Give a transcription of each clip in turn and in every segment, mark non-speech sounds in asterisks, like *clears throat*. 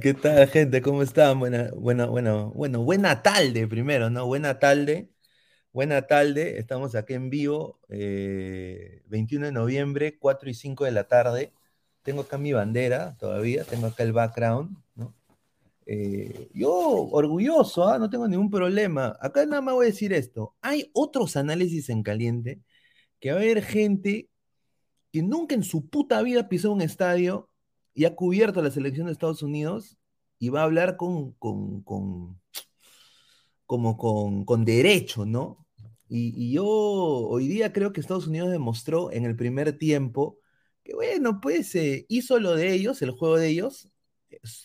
¿Qué tal, gente? ¿Cómo están? Buena, bueno, bueno, bueno, buena tarde primero, ¿no? Buena tarde. Buena tarde. Estamos aquí en vivo, 21 eh, de noviembre, 4 y 5 de la tarde. Tengo acá mi bandera todavía, tengo acá el background, ¿no? Eh, yo orgulloso, ¿ah? no tengo ningún problema. Acá nada más voy a decir esto. Hay otros análisis en caliente que va a haber gente que nunca en su puta vida pisó un estadio y ha cubierto la selección de Estados Unidos y va a hablar con, como con, derecho, ¿no? Y, yo hoy día creo que Estados Unidos demostró en el primer tiempo que, bueno, pues eh, hizo lo de ellos, el juego de ellos.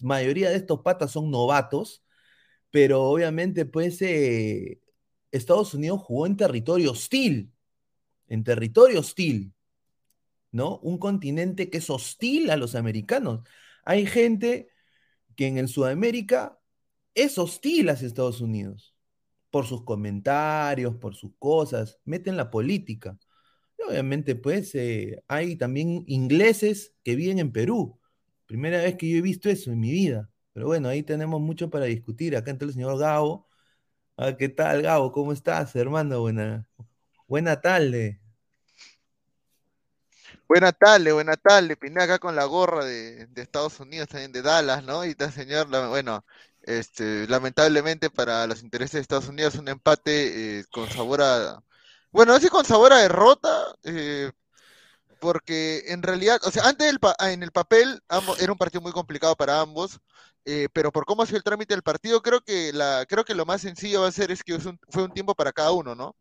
mayoría de estos patas son novatos, pero obviamente, pues, eh, Estados Unidos jugó en territorio hostil, en territorio hostil. ¿No? Un continente que es hostil a los americanos. Hay gente que en el Sudamérica es hostil hacia Estados Unidos, por sus comentarios, por sus cosas, meten la política. Y obviamente, pues, eh, hay también ingleses que viven en Perú. Primera vez que yo he visto eso en mi vida. Pero bueno, ahí tenemos mucho para discutir. Acá entra el señor Gabo. Ah, ¿Qué tal, Gabo? ¿Cómo estás, hermano? Buena, buena tarde. Buena tarde, buena tarde. Piné acá con la gorra de, Estados Unidos, también de Dallas, ¿no? Y tal señor, bueno, este, lamentablemente para los intereses de Estados Unidos, un empate eh, con sabor a. Bueno, así con sabor a derrota, eh, porque en realidad, o sea, antes del en el papel era un partido muy complicado para ambos, eh, pero por cómo ha sido el trámite del partido, creo que la creo que lo más sencillo va a ser es que fue un tiempo para cada uno, ¿no?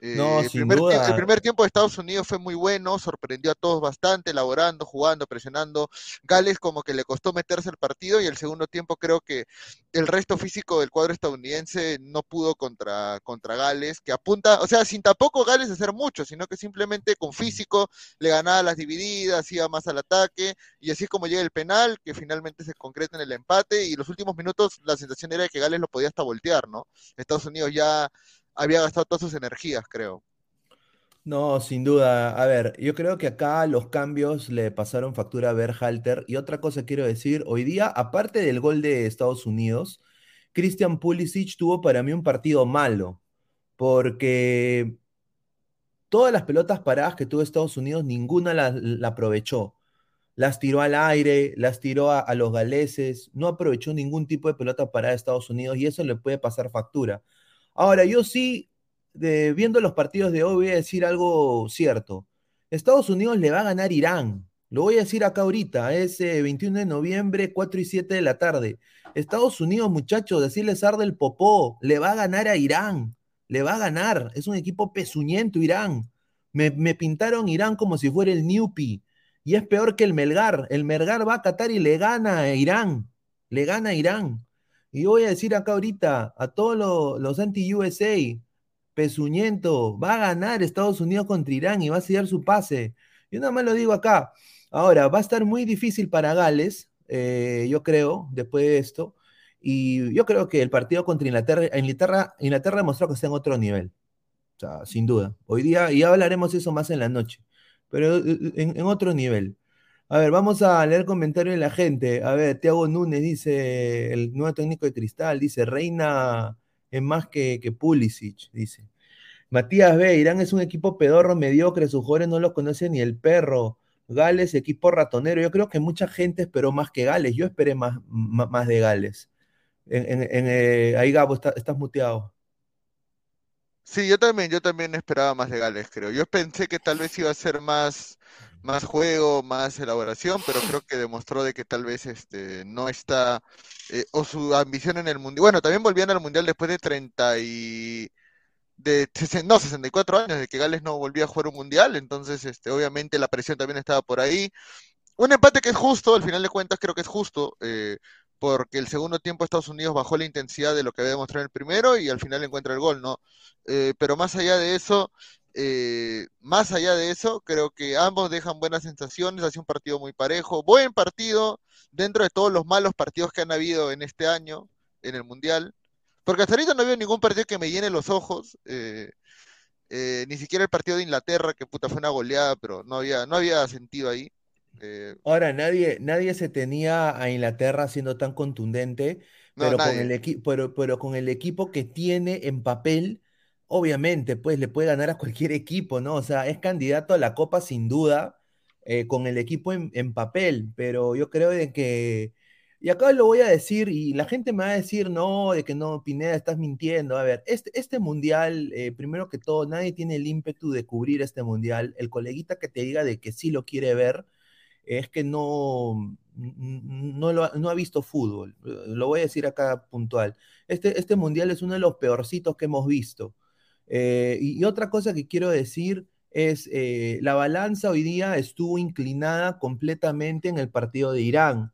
No, el, sin primer el tiempo de Estados Unidos fue muy bueno, sorprendió a todos bastante, elaborando, jugando, presionando. Gales como que le costó meterse al partido y el segundo tiempo creo que el resto físico del cuadro estadounidense no pudo contra, contra Gales, que apunta, o sea, sin tampoco Gales hacer mucho, sino que simplemente con físico le ganaba las divididas, iba más al ataque y así es como llega el penal, que finalmente se concreta en el empate y los últimos minutos la sensación era de que Gales lo podía hasta voltear, ¿no? Estados Unidos ya había gastado todas sus energías, creo. No, sin duda. A ver, yo creo que acá los cambios le pasaron factura a Berhalter. Y otra cosa quiero decir, hoy día, aparte del gol de Estados Unidos, Christian Pulisic tuvo para mí un partido malo, porque todas las pelotas paradas que tuvo Estados Unidos, ninguna la, aprovechó. Las tiró al aire, las tiró a, a los galeses, no aprovechó ningún tipo de pelota parada de Estados Unidos y eso le puede pasar factura. Ahora, yo sí, viendo los partidos de hoy, voy a decir algo cierto. Estados Unidos le va a ganar Irán. Lo voy a decir acá ahorita, es eh, 21 de noviembre, 4 y 7 de la tarde. Estados Unidos, muchachos, decirles arde el popó, le va a ganar a Irán, le va a ganar. Es un equipo pezuñento Irán. Me, me pintaron Irán como si fuera el Newpi. Y es peor que el Melgar. El Melgar va a Qatar y le gana a Irán. Le gana a Irán. Y voy a decir acá ahorita a todos los, anti-USA, pezuñento, va a ganar Estados Unidos contra Irán y va a sellar su pase. Yo nada más lo digo acá. Ahora, va a estar muy difícil para Gales, eh, yo creo, después de esto. Y yo creo que el partido contra Inglaterra, Inglaterra, Inglaterra demostró que está en otro nivel. O sea, sin duda. Hoy día, y hablaremos eso más en la noche, pero en otro nivel. A ver, vamos a leer comentarios de la gente. A ver, Tiago Núñez dice, el nuevo técnico de Cristal, dice, Reina es más que, Pulisic, dice. Matías B, Irán es un equipo pedorro, mediocre, sus jugadores no los conoce ni el perro. Gales, equipo ratonero. Yo creo que mucha gente esperó más que Gales. Yo esperé más, más de Gales. Eh, ahí, Gabo, está- estás muteado. Sí, yo también, yo también esperaba más de Gales, creo. Yo pensé que tal vez iba a ser más, más juego, más elaboración, pero creo que demostró de que tal vez este no está, eh, o su ambición en el mundial. Bueno, también volvían al mundial después de 30 y de no, 64 años de que Gales no volvía a jugar un mundial, entonces este, obviamente la presión también estaba por ahí. Un empate que es justo, al final de cuentas creo que es justo, eh, porque el segundo tiempo Estados Unidos bajó la intensidad de lo que había demostrado en el primero y al final encuentra el gol, ¿no? Eh, pero más allá de eso, eh, más allá de eso, creo que ambos dejan buenas sensaciones, ha sido un partido muy parejo, buen partido dentro de todos los malos partidos que han habido en este año, en el Mundial, porque hasta ahorita no habido ningún partido que me llene los ojos, eh, eh, ni siquiera el partido de Inglaterra, que puta fue una goleada, pero no había, no había sentido ahí. Eh, Ahora, nadie, nadie se tenía a Inglaterra siendo tan contundente, no, pero con el pero, pero con el equipo que tiene en papel, obviamente, pues le puede ganar a cualquier equipo, ¿no? O sea, es candidato a la Copa sin duda, eh, con el equipo en, en papel, pero yo creo de que, y acá lo voy a decir, y la gente me va a decir, no, de que no, Pineda, estás mintiendo. A ver, este, este mundial, eh, primero que todo, nadie tiene el ímpetu de cubrir este mundial. El coleguita que te diga de que sí lo quiere ver es que no, no, lo no ha visto fútbol. Lo voy a decir acá puntual. Este, este mundial es uno de los peorcitos que hemos visto. Eh, y, y, otra cosa que quiero decir es, eh, la balanza hoy día estuvo inclinada completamente en el partido de Irán.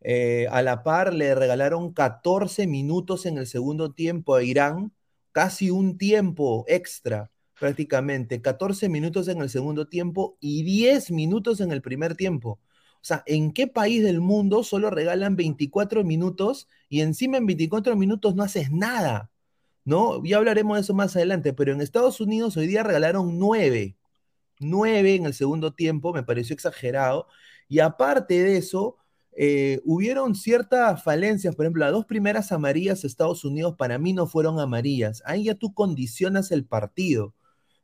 Eh, a la par le regalaron 14 minutos en el segundo tiempo a Irán, casi un tiempo extra prácticamente, 14 minutos en el segundo tiempo y 10 minutos en el primer tiempo. O sea, ¿en qué país del mundo solo regalan 24 minutos y encima en 24 minutos no haces nada? ¿No? Ya hablaremos de eso más adelante, pero en Estados Unidos hoy día regalaron 9. 9 en el segundo tiempo, me pareció exagerado. Y aparte de eso, eh, hubieron ciertas falencias, por ejemplo, las dos primeras amarillas de Estados Unidos para mí no fueron amarillas. Ahí ya tú condicionas el partido.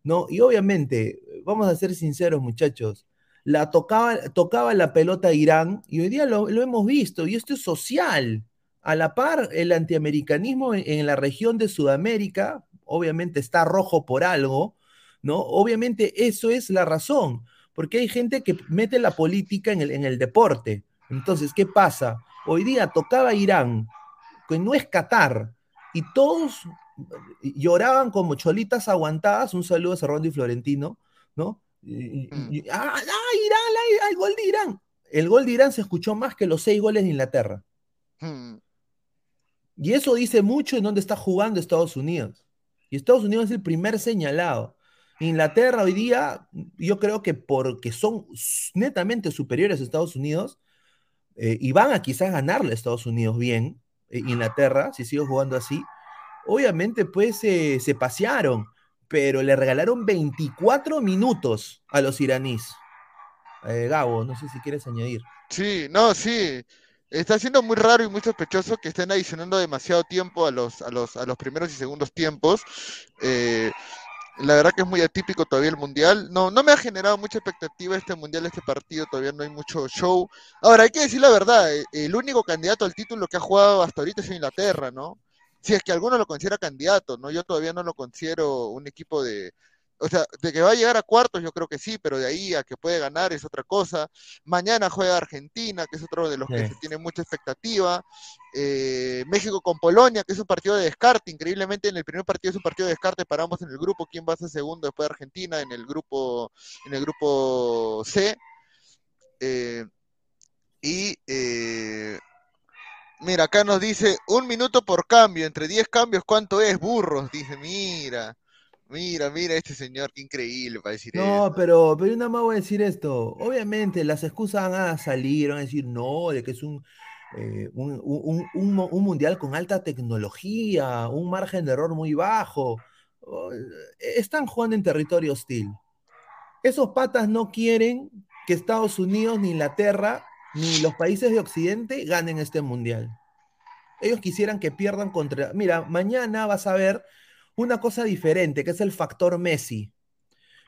¿No? Y obviamente, vamos a ser sinceros, muchachos, la tocaba, tocaba la pelota Irán y hoy día lo, hemos visto, y esto es social. A la par, el antiamericanismo en, en, la región de Sudamérica, obviamente está rojo por algo, ¿no? Obviamente eso es la razón, porque hay gente que mete la política en el, en el deporte. Entonces, ¿qué pasa? Hoy día tocaba Irán, que no es Qatar, y todos lloraban como cholitas aguantadas. Un saludo a Cerrondo y Florentino, ¿no? Y, mm. ah, Irán, el gol de Irán. El gol de Irán se escuchó más que los seis goles de Inglaterra. Mm. Y eso dice mucho en dónde está jugando Estados Unidos. Y Estados Unidos es el primer señalado. Inglaterra hoy día, yo creo que porque son netamente superiores a Estados Unidos, eh, y van a quizás ganarle a Estados Unidos bien, eh, Inglaterra, si sigue jugando así, obviamente pues se pasearon, pero le regalaron 24 minutos a los iraníes. Eh, Gabo, no sé si quieres añadir. Sí, no, sí. Está siendo muy raro y muy sospechoso que estén adicionando demasiado tiempo a los, a los, a los primeros y segundos tiempos. Eh, la verdad que es muy atípico todavía el mundial. No, no me ha generado mucha expectativa este mundial, este partido. Todavía no hay mucho show. Ahora, hay que decir la verdad: eh, el único candidato al título que ha jugado hasta ahorita es Inglaterra, ¿no? Si es que alguno lo considera candidato, ¿no? Yo todavía no lo considero un equipo de, o sea, de que va a llegar a cuartos, yo creo que sí, pero de ahí a que puede ganar es otra cosa. Mañana juega Argentina, que es otro de los que se tiene mucha expectativa. Eh, México con Polonia, que es un partido de descarte. Increíblemente, en el primer partido es un partido de descarte para ambos en el grupo. ¿Quién va a ser segundo después de Argentina en el grupo, en el grupo C? Eh, y eh, mira, acá nos dice un minuto por cambio, entre 10 cambios, ¿cuánto es? Burros, dice, mira. Mira, mira este señor, qué increíble para decir No, pero, pero nada más voy a decir esto. Obviamente las excusas van a salir, van a decir no, de que es un, eh, un, mundial con alta tecnología, un margen de error muy bajo. Oh, están jugando en territorio hostil. Esos patas no quieren que Estados Unidos, ni Inglaterra, ni los países de Occidente ganen este mundial. Ellos quisieran que pierdan contra... Mira, mañana vas a ver una cosa diferente, que es el factor Messi.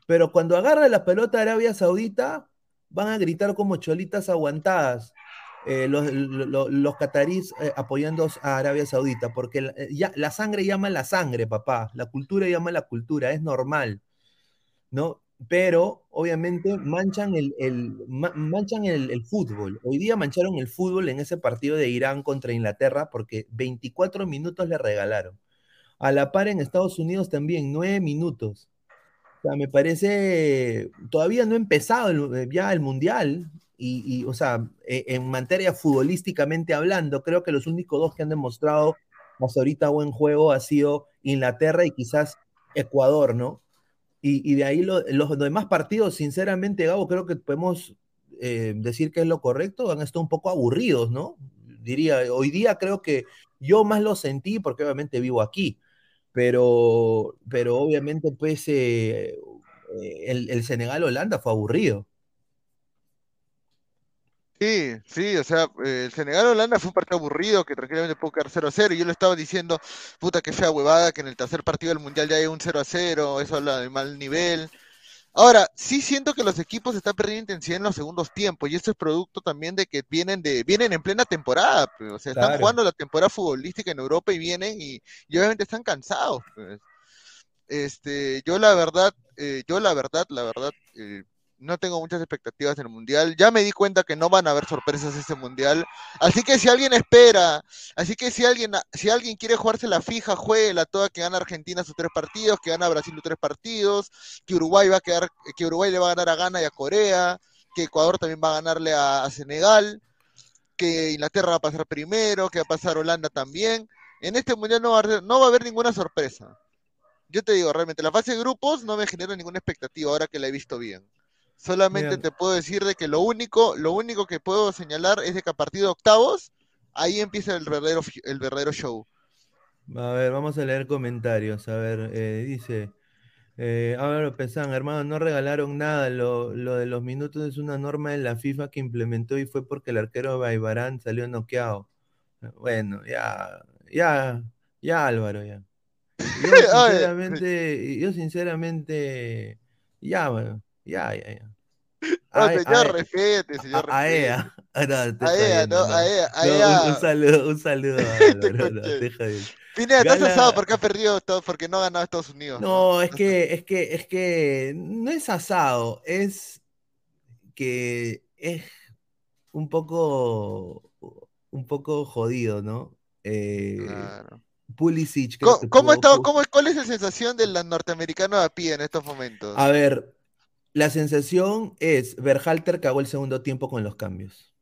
Pero cuando agarra la pelota Arabia Saudita, van a gritar como cholitas aguantadas. Eh, los, los, eh, apoyando a Arabia Saudita, porque eh, ya, la sangre llama la sangre, papá, la cultura llama la cultura, es normal, ¿no? Pero obviamente manchan el, manchan el, fútbol. Hoy día mancharon el fútbol en ese partido de Irán contra Inglaterra porque 24 minutos le regalaron. A la par en Estados Unidos también, nueve minutos. O sea, me parece, todavía no ha empezado eh, ya el Mundial, y, o sea, e, en materia futbolísticamente hablando, creo que los únicos dos que han demostrado hasta ahorita buen juego ha sido Inglaterra y quizás Ecuador, ¿no? Y, de ahí los demás partidos, sinceramente, Gabo, creo que podemos eh, decir que es lo correcto, han estado un poco aburridos, ¿no? Diría, hoy día creo que yo más lo sentí porque obviamente vivo aquí, pero, pero obviamente pues eh, el, el Senegal-Holanda fue aburrido. Sí, sí, o sea, el Senegal-Holanda fue un partido aburrido que tranquilamente pudo quedar 0-0 y yo lo estaba diciendo, puta que fea huevada, que en el tercer partido del Mundial ya hay un 0-0, eso habla de mal nivel. Ahora, sí siento que los equipos están perdiendo intensidad en los segundos tiempos y esto es producto también de que vienen de vienen en plena temporada, pues, o sea, están jugando la temporada futbolística en Europa y vienen y, obviamente están cansados. Pues. Este, yo la verdad, eh, yo la verdad, la verdad, eh, no tengo muchas expectativas en el mundial. Ya me di cuenta que no van a haber sorpresas este mundial. Así que si alguien espera, así que si alguien, si alguien quiere jugarse la fija, juegue la toda que gana Argentina sus tres partidos, que gana Brasil sus tres partidos, que Uruguay va a quedar, que Uruguay le va a ganar a Ghana y a Corea, que Ecuador también va a ganarle a, Senegal, que Inglaterra va a pasar primero, que va a pasar Holanda también. En este mundial no va a, no va a haber ninguna sorpresa. Yo te digo, realmente, la fase de grupos no me genera ninguna expectativa ahora que la he visto bien. Solamente te puedo decir de que lo único, lo único que puedo señalar es de que a partir de octavos, ahí empieza el verdadero, el verdadero show. A ver, vamos a leer comentarios. A ver, eh, dice. Eh, ahora pensan, hermano, no regalaron nada. Lo, de los minutos es una norma de la FIFA que implementó y fue porque el arquero Baibarán salió noqueado. Bueno, ya, ya, ya Álvaro, ya. *laughs* Yo sinceramente, yo sinceramente, ya, bueno, ya, ya, ya. No, señor, respete, señor, a, ella. *laughs* A ella, no, a ella, a ella. Un, saludo, un saludo. *laughs* estás asado porque ha perdido todo, porque no ha ganado Estados Unidos. No, es que, es que, es que no es asado, es que es un poco, un poco jodido, ¿no? Eh, claro. Pulisic. ¿Cómo, cómo- ¿Cuál es la sensación del norteamericano a pie en estos momentos? A ver, la sensación es, Berhalter cagó el segundo tiempo con los cambios.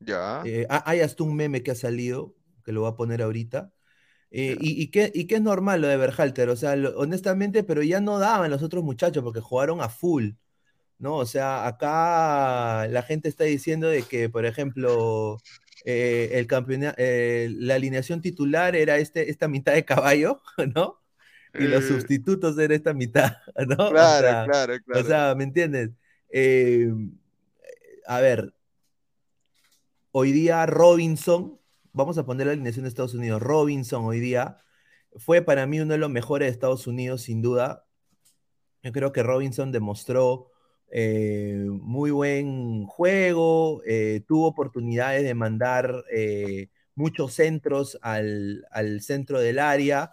Ya. Eh, ha- hay hasta un meme que ha salido, que lo voy a poner ahorita. eh, y, y que, y que es normal lo de Berhalter, o sea, lo- honestamente, pero ya no daban los otros muchachos porque jugaron a full, ¿no? O sea, acá la gente está diciendo de que, por ejemplo, eh, el campeona- eh, la alineación titular era este, esta mitad de caballo, *laughs* ¿no? Y los Eh, sustitutos era esta mitad, *laughs* ¿no? O Claro, sea, claro, claro. o sea, ¿me entiendes? Eh, a ver, hoy día Robinson, vamos a poner la alineación de Estados Unidos, Robinson hoy día fue para mí uno de los mejores de Estados Unidos, sin duda. Yo creo que Robinson demostró eh, muy buen juego, eh, tuvo oportunidades de mandar muchos centros al, al centro del área,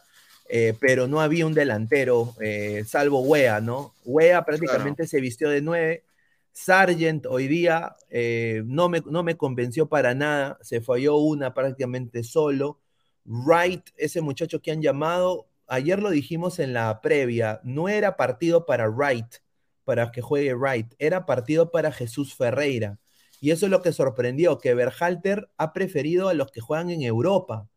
eh, pero no había un delantero, eh, salvo Wea, ¿no? Wea prácticamente se vistió de nueve. Sargent hoy día eh, no, me, no me convenció para nada, se falló una prácticamente solo. Wright, ese muchacho que han llamado, ayer lo dijimos en la previa, no era partido para Wright, para que juegue Wright, era partido para Jesús Ferreira. Y eso es lo que sorprendió, que Berhalter ha preferido a los que juegan en Europa.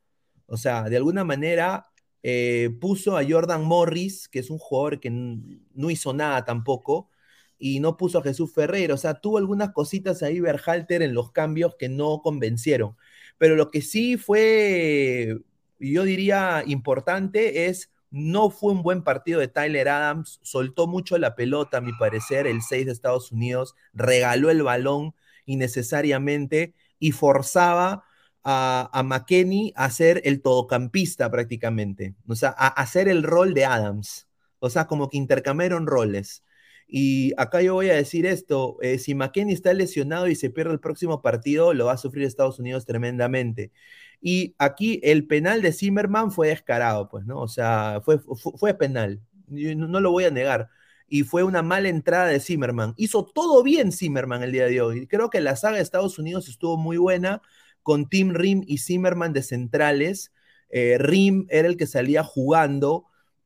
O sea, de alguna manera eh, puso a Jordan Morris, que es un jugador que no hizo nada tampoco, y no puso a Jesús Ferreira. O sea, tuvo algunas cositas ahí Berhalter en los cambios que no convencieron. Pero lo que sí fue, yo diría, importante es, no fue un buen partido de Tyler Adams, soltó mucho la pelota, a mi parecer, el 6 de Estados Unidos, regaló el balón innecesariamente y forzaba a, a McKenney a ser el todocampista prácticamente, o sea, a, hacer el rol de Adams, o sea, como que intercambiaron roles. Y acá yo voy a decir esto, eh, si McKenney está lesionado y se pierde el próximo partido, lo va a sufrir Estados Unidos tremendamente. Y aquí el penal de Zimmerman fue descarado, pues, ¿no? O sea, fue, fue, penal, no, no lo voy a negar. Y fue una mala entrada de Zimmerman. Hizo todo bien Zimmerman el día de hoy. Creo que la saga de Estados Unidos estuvo muy buena con Tim Rim y Zimmerman de centrales. Eh, Rim era el que salía jugando,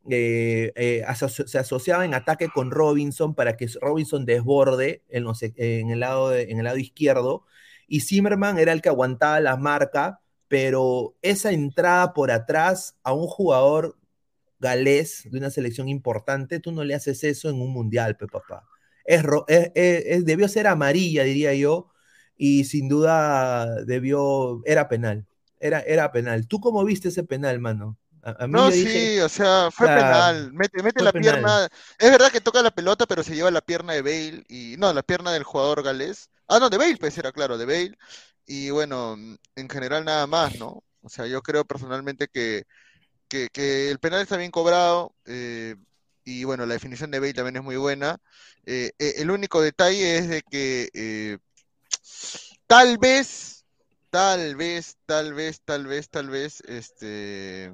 eh, eh, se asociaba en ataque con Robinson para que Robinson desborde en, el, lado izquierdo. Y Zimmerman era el que aguantaba la marca, pero esa entrada por atrás a un jugador galés de una selección importante, tú no le haces eso en un mundial, papá. Es, es, debió ser amarilla, diría yo, y sin duda debió, era penal, era, era penal. ¿Tú cómo viste ese penal, mano? A, a no, sí, dije, o sea, fue penal. Mete, mete la penal. pierna. Es verdad que toca la pelota, pero se lleva la pierna de Bale y no, la pierna del jugador galés. Ah, no, de Bale, pues era claro, de Bale. Y bueno, en general nada más, ¿no? O sea, yo creo personalmente que, que, que el penal está bien cobrado. Eh, y bueno, la definición de Bale también es muy buena. Eh, eh, el único detalle es de que tal vez, tal vez, tal vez, tal vez, tal vez, este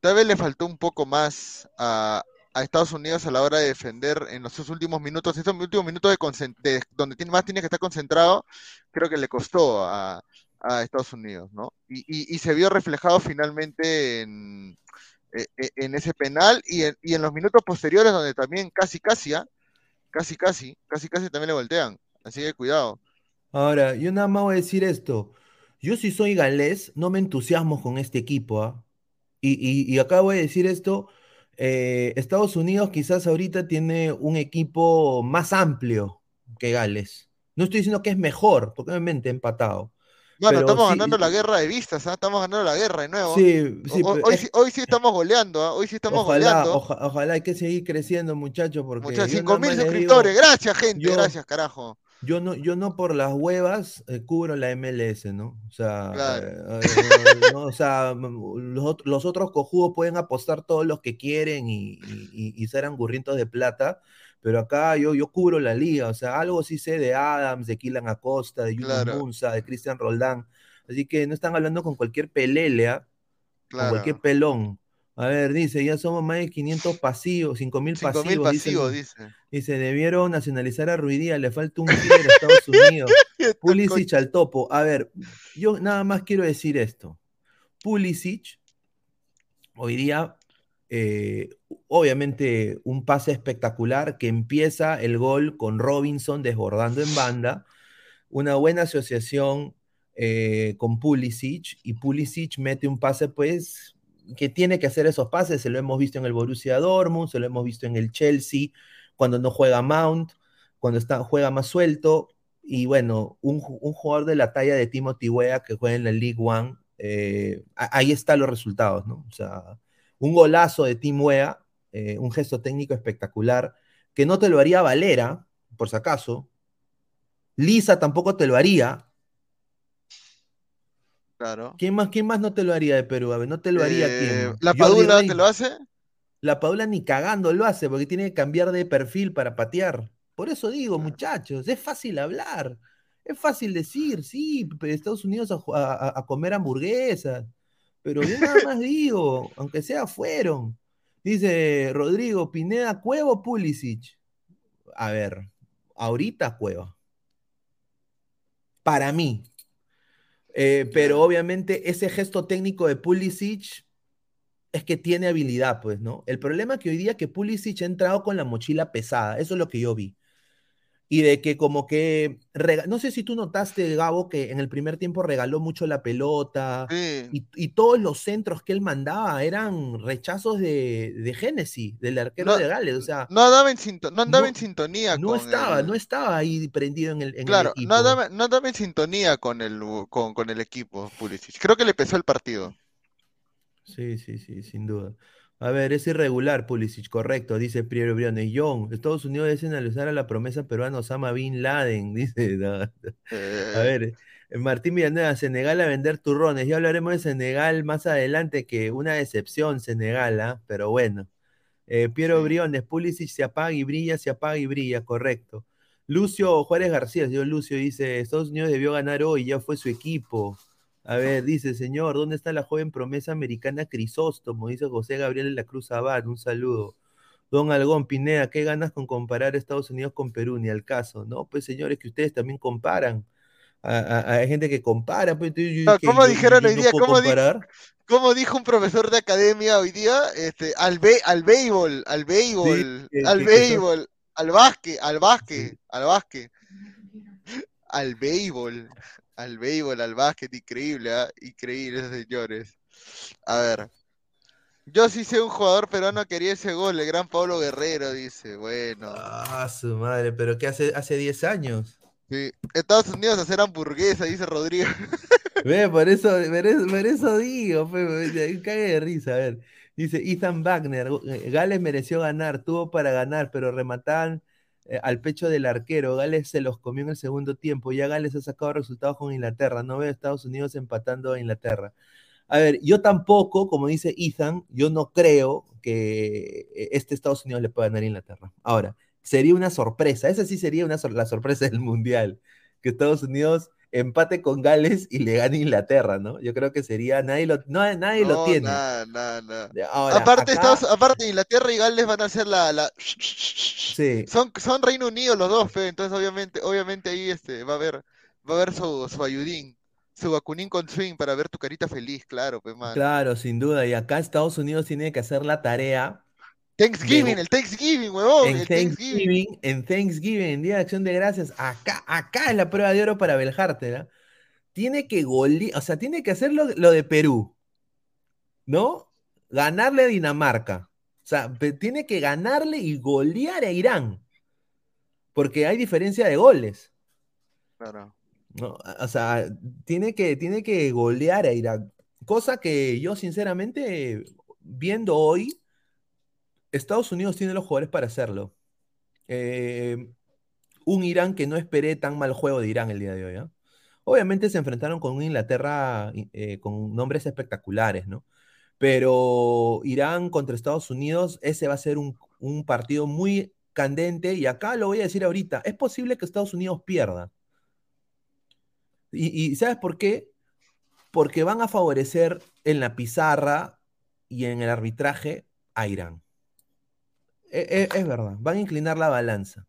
tal vez le faltó un poco más a, a, Estados Unidos a la hora de defender en los últimos minutos, estos últimos minutos de, de donde tiene, más tiene que estar concentrado, creo que le costó a, a Estados Unidos, ¿no? Y, y, se vio reflejado finalmente en, en ese penal y en, y en, los minutos posteriores donde también casi, casi, ¿eh? casi, casi, casi, casi también le voltean, así que cuidado. Ahora, yo nada más voy a decir esto, yo si soy galés, no me entusiasmo con este equipo, ¿ah? Y, y, y, acá voy a decir esto, eh, Estados Unidos quizás ahorita tiene un equipo más amplio que Gales. No estoy diciendo que es mejor, porque obviamente empatado. Bueno, estamos sí, ganando la guerra de vistas, ¿eh? estamos ganando la guerra de nuevo. Sí, sí, o, hoy, sí hoy, sí estamos goleando, ¿eh? hoy sí estamos ojalá, goleando. Oja, ojalá hay que seguir creciendo, muchachos, porque... Muchachos, 5 mil suscriptores, digo, gracias gente, yo, gracias carajo. Yo no, yo no por las huevas eh, cubro la MLS, ¿no? O sea, claro. eh, *laughs* ¿no? o sea los, los, otros cojudos pueden apostar todos los que quieren y, y, y, ser angurrientos de plata, pero acá yo, yo cubro la liga, o sea, algo sí sé de Adams, de Kylian Acosta, de Yunus claro. Munza, de Cristian Roldán, así que no están hablando con cualquier pelele, claro. con cualquier pelón. A ver, dice, ya somos más de 500 pasivos, 5 mil pasivos. mil pasivos, dice, dice. Debieron nacionalizar a Ruidía, le falta un killer a Estados Unidos. *laughs* Pulisic al topo. A ver, yo nada más quiero decir esto. Pulisic hoy día, eh, obviamente, un pase espectacular que empieza el gol con Robinson desbordando en banda, una buena asociación eh, con Pulisic y Pulisic mete un pase pues que tiene que hacer esos pases, se lo hemos visto en el Borussia Dortmund, se lo hemos visto en el Chelsea, cuando no juega Mount, cuando está, juega más suelto, y bueno, un, jugador de la talla de Timothy Weah que juega en la League One, eh, ahí están los resultados, ¿no? O sea, un golazo de Tim Weah, eh, un gesto técnico espectacular, que no te lo haría Valera, por si acaso, Lisa tampoco te lo haría, Claro. ¿Quién más, ¿Quién más no te lo haría de Perú? A ver, no te lo haría quién. Eh, ¿La Padula te lo hace? La Padula ni cagando lo hace, porque tiene que cambiar de perfil para patear. Por eso digo, muchachos, es fácil hablar. Es fácil decir, sí, Estados Unidos a, comer hamburguesas. Pero yo nada más *laughs* digo, aunque sea fueron. Dice Rodrigo, Pineda, Cuevo, Pulisic. A ver, ahorita Cueva. Para mí, eh, pero obviamente ese gesto técnico de Pulisic es que tiene habilidad, pues, ¿no? El problema es que hoy día que Pulisic ha entrado con la mochila pesada, eso es lo que yo vi y de que como que, no sé si tú notaste, Gabo, que en el primer tiempo regaló mucho la pelota y, todos los centros que él mandaba eran rechazos de, de Génesis, del arquero de Gales, o sea... No andaba en, no andaba en sintonía no estaba, no estaba ahí prendido en el, en claro, equipo. no andaba, no andaba en sintonía con el, con, con el equipo, Pulisic. Creo que le pesó el partido. Sí, sí, sí, sin duda. A ver, es irregular, Pulisic, correcto, dice Piero Briones. John, Estados Unidos debe analizar a la promesa peruana Osama Bin Laden, *laughs* dice. A eh. ver, eh, Martín Villanueva, Senegal a vender turrones. Ya hablaremos de Senegal más adelante, que una decepción Senegal, ¿ah? pero bueno. Eh, Piero Briones, Pulisic se apaga y brilla, se apaga y brilla, correcto. Lucio Juárez García, señor Lucio, dice, Estados Unidos debió ganar hoy, ya fue su equipo. A ver, dice, señor, ¿dónde está la joven promesa americana Crisóstomo? Dice José Gabriel de la Cruz Abad, un saludo. Don Algón, Pineda, ¿qué ganas con comparar Estados Unidos con Perú? Ni al caso. No, pues señores, que ustedes también comparan. Hay gente que compara. Pues, ¿Cómo dijeron hoy día? ¿Cómo, dijo un profesor de academia hoy día? Este, al, al béisbol, al béisbol, al béisbol, al básquet, al básquet, al básquet, al béisbol al béisbol, al básquet, increíble, ¿ah? increíble, señores. A ver. Yo sí sé un jugador peruano que quería ese gol, el gran Pablo Guerrero, dice. Bueno. Ah, su madre, pero ¿qué hace hace 10 años? Sí. Estados Unidos hacer hamburguesa, dice Rodrigo. *laughs* Ve, por eso, por eso, digo, cae de risa, a ver. Dice Ethan Wagner, Gales mereció ganar, tuvo para ganar, pero remataban eh, al pecho del arquero. Gales se los comió en el segundo tiempo. Ya Gales ha sacado resultados con Inglaterra. No veo a Estados Unidos empatando a Inglaterra. A ver, yo tampoco, como dice Ethan, yo no creo que eh, este Estados Unidos le pueda ganar a Inglaterra. Ahora, sería una sorpresa. Esa sí sería una, la sorpresa del Mundial. Que Estados Unidos empate con Gales y le gane Inglaterra, ¿no? Yo creo que sería, nadie lo, no, nadie lo tiene. Aparte, Inglaterra y Gales van a ser la, la... Sí. Son, son Reino Unido los dos, fe, entonces obviamente, obviamente ahí este, va a haber, va a haber su, su ayudín. Su vacunín con swing para ver tu carita feliz, claro, pues, man. Claro, sin duda. Y acá Estados Unidos tiene que hacer la tarea Thanksgiving, el Thanksgiving, huevón. En Thanksgiving, en Thanksgiving, en Día de Acción de Gracias, acá, acá es la prueba de oro para Beljarte, Tiene que golear, o sea, tiene que hacer lo, de Perú, ¿no? Ganarle a Dinamarca. O sea, tiene que ganarle y golear a Irán. Porque hay diferencia de goles. Claro. ¿no? O sea, tiene que, tiene que golear a Irán. Cosa que yo, sinceramente, viendo hoy, Estados Unidos tiene los jugadores para hacerlo. Eh, un Irán que no esperé tan mal juego de Irán el día de hoy. ¿ah? Obviamente se enfrentaron con una Inglaterra eh, con nombres espectaculares, ¿no? Pero Irán contra Estados Unidos, ese va a ser un, partido muy candente y acá lo voy a decir ahorita, es posible que Estados Unidos pierda. y ¿sabes por qué? Porque van a favorecer en la pizarra y en el arbitraje a Irán. E, e, es, verdad, van a inclinar la balanza.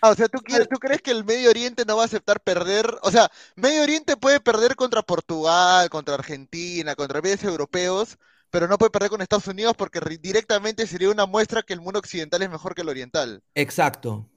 Ah, o sea, ¿tú, quieres, ¿tú crees que el Medio Oriente no va a aceptar perder? O sea, Medio Oriente puede perder contra Portugal, contra Argentina, contra países europeos, pero no puede perder con Estados Unidos porque directamente sería una muestra que el mundo occidental es mejor que el oriental. Exacto.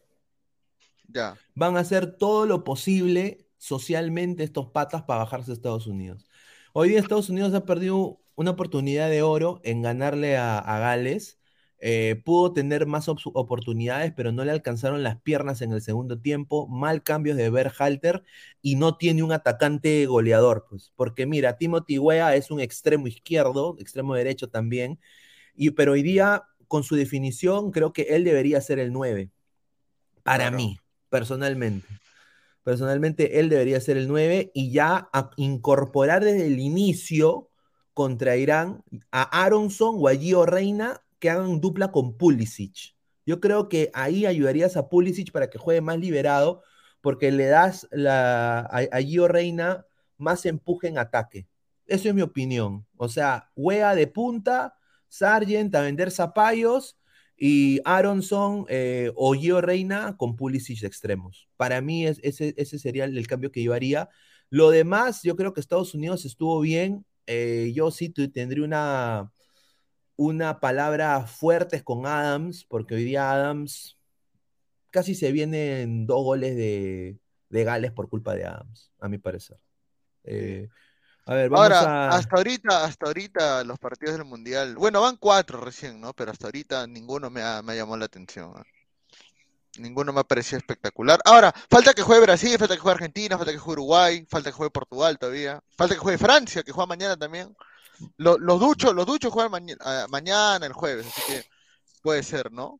Ya. Van a hacer todo lo posible socialmente estos patas para bajarse a Estados Unidos. Hoy día Estados Unidos ha perdido una oportunidad de oro en ganarle a, a Gales. Eh, pudo tener más op- oportunidades, pero no le alcanzaron las piernas en el segundo tiempo. Mal cambios de Berhalter y no tiene un atacante goleador, pues. Porque mira, Timothy Weah es un extremo izquierdo, extremo derecho también. Y, pero hoy día, con su definición, creo que él debería ser el 9. Para Claro. mí, personalmente. Personalmente, él debería ser el 9 y ya a incorporar desde el inicio contra Irán a Aronson o a Gio Reina que hagan dupla con Pulisic. Yo creo que ahí ayudarías a Pulisic para que juegue más liberado, porque le das la, a, a Gio Reina más empuje en ataque. Eso es mi opinión. O sea, Wea de punta, Sargent a vender zapallos y Aronson eh, o Gio Reina con Pulisic de extremos. Para mí es, ese, ese sería el, cambio que yo haría. Lo demás, yo creo que Estados Unidos estuvo bien. Eh, yo sí tendría una, una palabra fuertes con Adams, porque hoy día Adams casi se vienen dos goles de, de Gales por culpa de Adams, a mi parecer. Eh, a ver, vamos Ahora, a... hasta ahorita, hasta ahorita los partidos del Mundial, bueno, van cuatro recién, ¿no? Pero hasta ahorita ninguno me ha, me ha llamado la atención. ¿ah? Ninguno me ha parecido espectacular. Ahora, falta que juegue Brasil, falta que juegue Argentina, falta que juegue Uruguay, falta que juegue Portugal todavía, falta que juegue Francia, que juega mañana también. Lo- los duchos, los duchos juegan maña- ah, mañana, el jueves, así que puede ser, ¿no?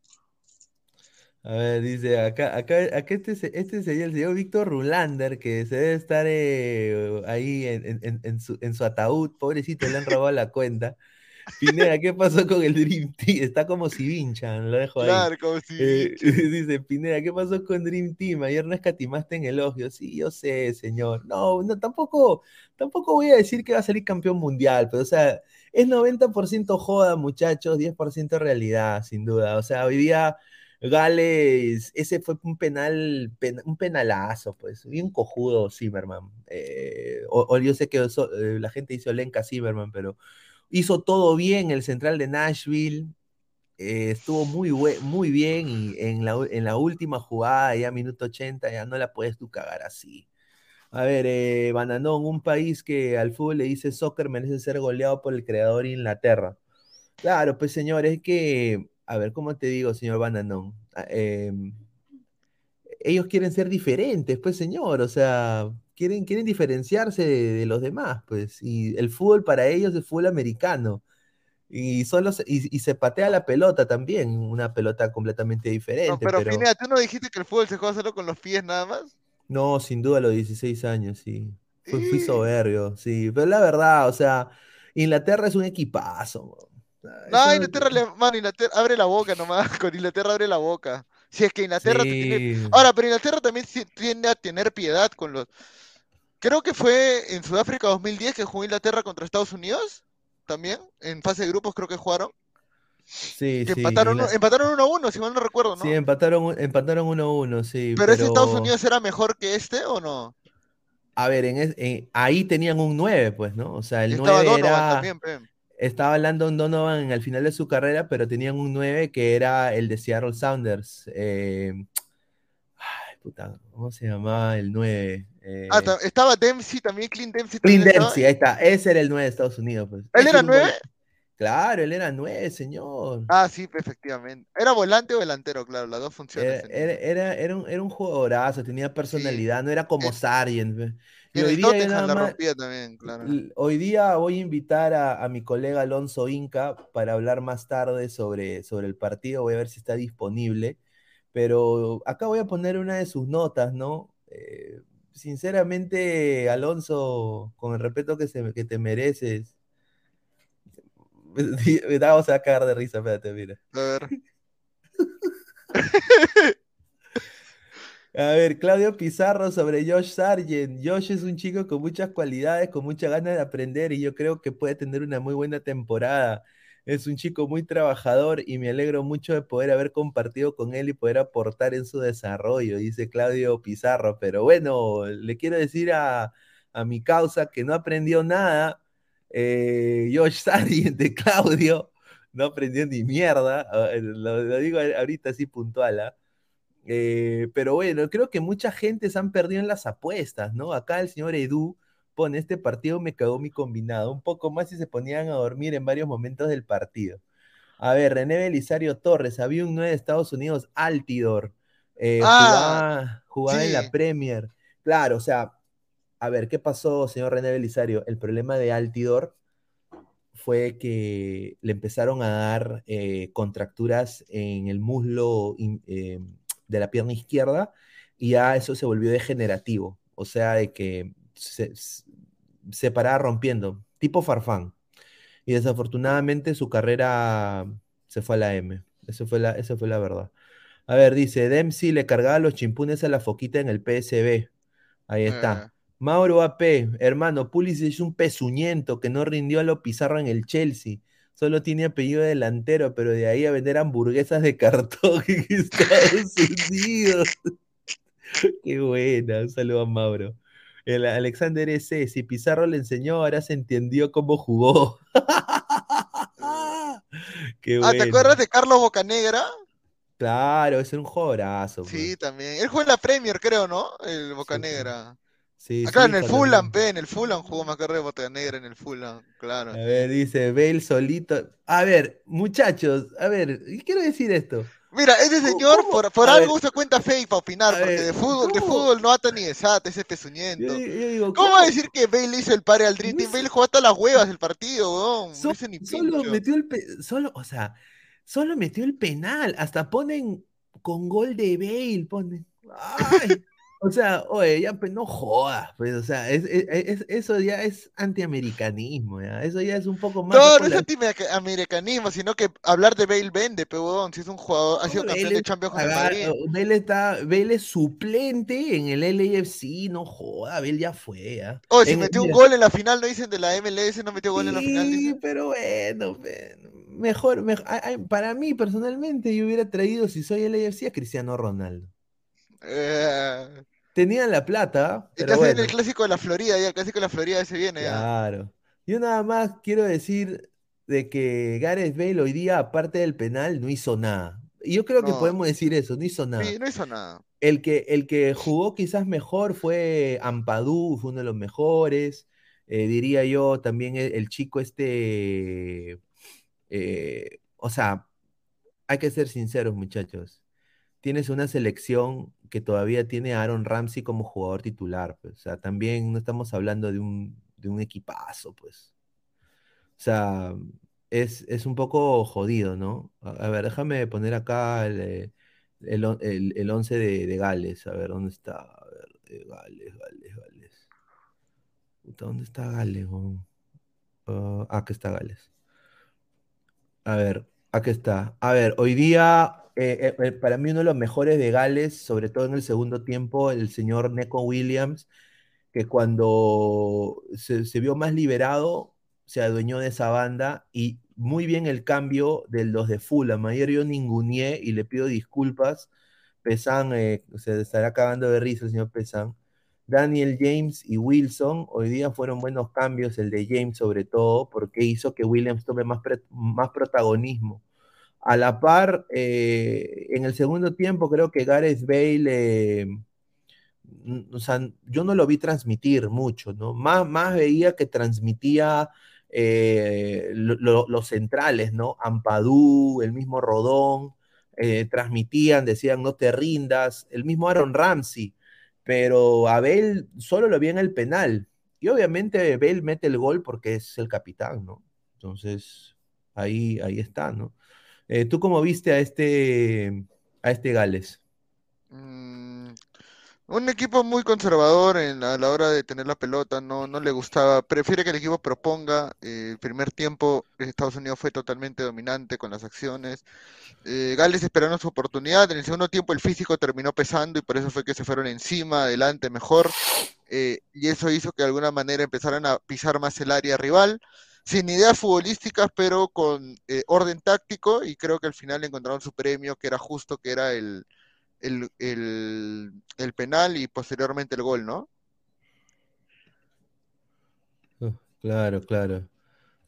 A ver, dice, acá, acá, acá este, este sería el señor Víctor Rulander, que se debe estar eh, ahí en- en- en su, en su ataúd, pobrecito, le han robado la cuenta. Pineda, ¿qué pasó con el Dream Team? Está como si vinchan, lo dejo ahí. Claro, como si Eh, *laughs* dice Pineda, ¿qué pasó con Dream Team? Ayer no escatimaste en elogios. Sí, yo sé, señor. No, no, tampoco, tampoco voy a decir que va a salir campeón mundial, pero o sea, es 90% joda, muchachos, 10% realidad, sin duda. O sea, hoy día Gales, ese fue un penal, pen- un penalazo, pues, bien cojudo Zimmerman. Eh, o, o yo sé que eso, eh, la gente dice Olenka Zimmerman, pero hizo todo bien el central de Nashville eh, estuvo muy, muy bien y en la, en la última jugada, ya minuto 80, ya no la puedes tú cagar así. A ver, eh, Bananón, un país que al fútbol le dice soccer merece ser goleado por el creador Inglaterra. Claro, pues señor, es que, a ver, ¿cómo te digo, señor Bananón? Ah, em, ellos quieren ser diferentes, pues señor, o sea, quieren, quieren diferenciarse de, de los demás, pues, y el fútbol para ellos es fútbol americano. Y, solo se- y, y se patea la pelota también, una pelota completamente No, diferente, pero pero Pineda, ¿tú no dijiste que el fútbol se juega solo con los pies nada más? no, sin duda a los 16 años, sí. Fui, soberbio, sí. Pero la verdad, o sea, Inglaterra es un equipazo. Ah, No, eso Inglaterra, le- mano, Inglaterra, abre la boca nomás, *laughs* con Inglaterra abre la boca. Si es que Inglaterra tiene... Ahora, pero Inglaterra también tiende a tener piedad con los... Creo que fue en Sudáfrica 2010 que jugó Inglaterra contra Estados Unidos, también, en fase de grupos creo que jugaron. Sí, Que sí, empataron, empataron 1 a 1, si mal no recuerdo, ¿no? sí, empataron, empataron 1-1, sí, pero ese Estados pero- Unidos era mejor que este o no? A ver, en es- en- ahí tenían un 9, pues, ¿no? O sea, el Estaba 9 Donovan era... también, pe. Estaba Landon Donovan al final de su carrera, pero tenían un 9 que era el de Seattle Sounders. eh, ay, puta, ¿cómo se llamaba el 9? Eh, Ah, ta- estaba Dempsey también, Clint Dempsey Clint. Dempsey, ahí está. Ese era el 9 de Estados Unidos. Pues. ¿Él era es un gol- 9? Claro, él era 9, señor. Ah, sí, efectivamente. ¿Era volante o delantero? Claro, las dos funciones. Era, era, era, era un, era un jugadorazo, tenía personalidad, no era como Eh, Sargent. pe. Y hoy día la más- rompía también, claro. Hoy día voy a invitar a, a mi colega Alonso Inca para hablar más tarde sobre, sobre el partido. Voy a ver si está disponible. Pero acá voy a poner una de sus notas, ¿no? Eh, sinceramente, Alonso, con el respeto que, se, que te mereces, *laughs* me vamos a cagar de risa, espérate, mira. A ver. *laughs* A ver, Claudio Pizarro sobre Josh Sargent. Josh es un chico con muchas cualidades, con muchas ganas de aprender y yo creo que puede tener una muy buena temporada. Es un chico muy trabajador y me alegro mucho de poder haber compartido con él y poder aportar en su desarrollo, dice Claudio Pizarro. Pero bueno, le quiero decir a, a mi causa que no aprendió nada Eh, Josh *laughs* de Claudio no aprendió ni mierda, lo, digo ahorita así puntual, ¿ah? eh, pero bueno, creo que mucha gente se han perdido en las apuestas, ¿no? Acá el señor Edu pone, este partido me cagó mi combinado, un poco más y se ponían a dormir en varios momentos del partido. A ver, René Belisario Torres, había un 9 de Estados Unidos, Altidor, eh, ah, jugaba, en la Premier. Claro, o sea, a ver, ¿qué pasó, señor René Belisario? El problema de Altidor fue que le empezaron a dar eh, contracturas en el muslo eh, de la pierna izquierda y ya eso se volvió degenerativo, o sea, de que se, se paraba rompiendo, tipo Farfán. Y desafortunadamente su carrera se fue a la M. Eso fue la, esa fue la verdad. A ver, dice, Dempsey le cargaba los chimpunes a la foquita en el PSB. Ahí está. Eh. Mauro AP, hermano, Pulisic es un pezuñento que no rindió a lo Pizarro en el Chelsea. Solo tiene apellido delantero, pero de ahí a vender hamburguesas de cartón en *laughs* Estados Unidos. *laughs* Qué buena, un saludo a Mauro. El Alexander S. Si Pizarro le enseñó, ahora se entendió cómo jugó. *laughs* Qué ah, ¿te acuerdas de Carlos Bocanegra? Claro, es un jugadorazo. Sí, pues. también. Él jugó en la Premier, creo, ¿no? El Bocanegra. Sí, Acá ah, en el Fulham, pe, en el Fulham jugó más de Bocanegra en el Fulham, claro. A ver, dice Bale solito. A ver, muchachos, a ver, quiero decir esto. Mira, ese señor por, por algo usa cuenta fake para opinar, porque de fútbol, de fútbol no ata ni de SAT, ese pezuñento. ¿Cómo va a decir que Bale hizo el pare al Dream Team? Bale jugó hasta las huevas del partido, weón. solo metió el solo, o sea, solo metió el penal, hasta ponen con gol de Bale, ponen. Ay. O sea, oye, ya pues no jodas, pues, o sea, eso ya es antiamericanismo, ¿ya? Eso ya es un poco más. No, no es antiamericanismo, sino que hablar de Bale vende, pero si es un jugador, ha sido campeón de Champions con el Madrid. Bale, está, Bale es suplente en el LAFC, no joda, Bale ya fue, ¿ya? Oye, si metió un gol en la final, ¿no dicen de la MLS? ¿No metió gol en la final? Sí, pero bueno, mejor, mejor, para mí personalmente yo hubiera traído, si soy el LAFC, a Cristiano Ronaldo. Eh... Tenían la plata. Pero bueno. el clásico de la Florida, ya el clásico de la Florida se viene. Claro. Yo nada más quiero decir de que Gareth Bale hoy día, aparte del penal, no hizo nada. Y yo creo que podemos decir eso, no hizo nada. Sí, no hizo nada. El que, el que jugó quizás mejor fue Ampadú, fue uno de los mejores. Eh, diría yo también el, chico este, eh, o sea, hay que ser sinceros muchachos tienes una selección que todavía tiene Aaron Ramsey como jugador titular, pues. O sea, también no estamos hablando de un, equipazo, pues. O sea, es, un poco jodido, ¿no? A, ver, déjame poner acá el, eh, el, 11 de, Gales. A ver, ¿dónde está? A ver, eh, Gales, Gales, Gales. ¿dónde está Gales? Ah, aquí está Gales. A ver, aquí está. A ver, hoy día eh, eh, para mí uno de los mejores de Gales, sobre todo en el segundo tiempo, el señor Neco Williams, que cuando se, vio más liberado, se adueñó de esa banda y muy bien el cambio de los de Fulham. Ayer yo ninguneé y le pido disculpas. Pesan, eh, se estará acabando de risa el señor Pesan. Daniel James y Wilson hoy día fueron buenos cambios, el de James sobre todo, porque hizo que Williams tome más, más protagonismo. A la par, eh, en el segundo tiempo creo que Gareth Bale, eh, o sea, yo no lo vi transmitir mucho, ¿no? Más, más veía que transmitía eh, los centrales, ¿no? Ampadú, el mismo Rodón, transmitían, decían no te rindas, el mismo Aaron Ramsey, pero a Bale solo lo vi en el penal. Y obviamente Bale mete el gol porque es el capitán, ¿no? Entonces, ahí, ahí está, ¿no? Eh, ¿Tú cómo viste a este, a este Gales? Mm, un equipo muy conservador en, a la hora de tener la pelota, no, no le gustaba, prefiere que el equipo proponga. Eh, el primer tiempo Estados Unidos fue totalmente dominante con las acciones. Eh, Gales esperando su oportunidad, en el segundo tiempo el físico terminó pesando y por eso fue que se fueron encima, adelante, mejor. y eso hizo que de alguna manera empezaran a pisar más el área rival sin ideas futbolísticas, pero con eh, orden táctico, y creo que al final encontraron su premio, que era justo, que era el, el, penal y posteriormente el gol, ¿no? Uh, claro, claro.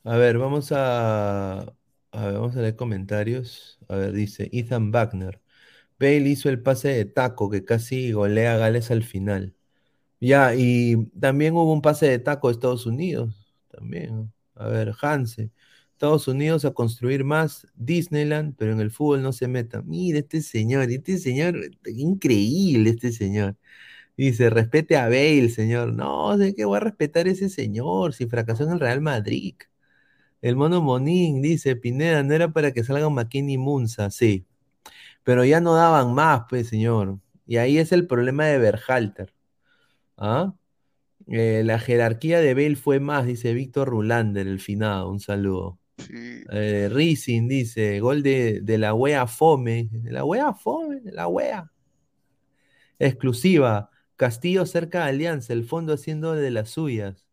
A ver, vamos a, vamos a leer comentarios. A ver, dice Ethan Wagner. Bale hizo el pase de taco que casi golea a Gales al final. Ya, y también hubo un pase de taco de Estados Unidos. También. A ver, Hanse. Estados Unidos a construir más Disneyland, pero en el fútbol no se meta. Mira, este señor, este señor, increíble este señor. Dice, respete a Bale, señor. No, sé que voy a respetar a ese señor si fracasó en el Real Madrid. El mono Monín dice, Pineda, no era para que salgan McKinney y Munza, sí. Pero ya no daban más, pues, señor. Y ahí es el problema de Berhalter. ¿Ah? Eh, la jerarquía de Bale fue más, dice Víctor Rulander, el finado. Un saludo. Sí. Eh, Rising dice, gol de, de la wea Fome. La wea Fome, la wea. Exclusiva. Castillo cerca de Alianza, el fondo haciendo de las suyas.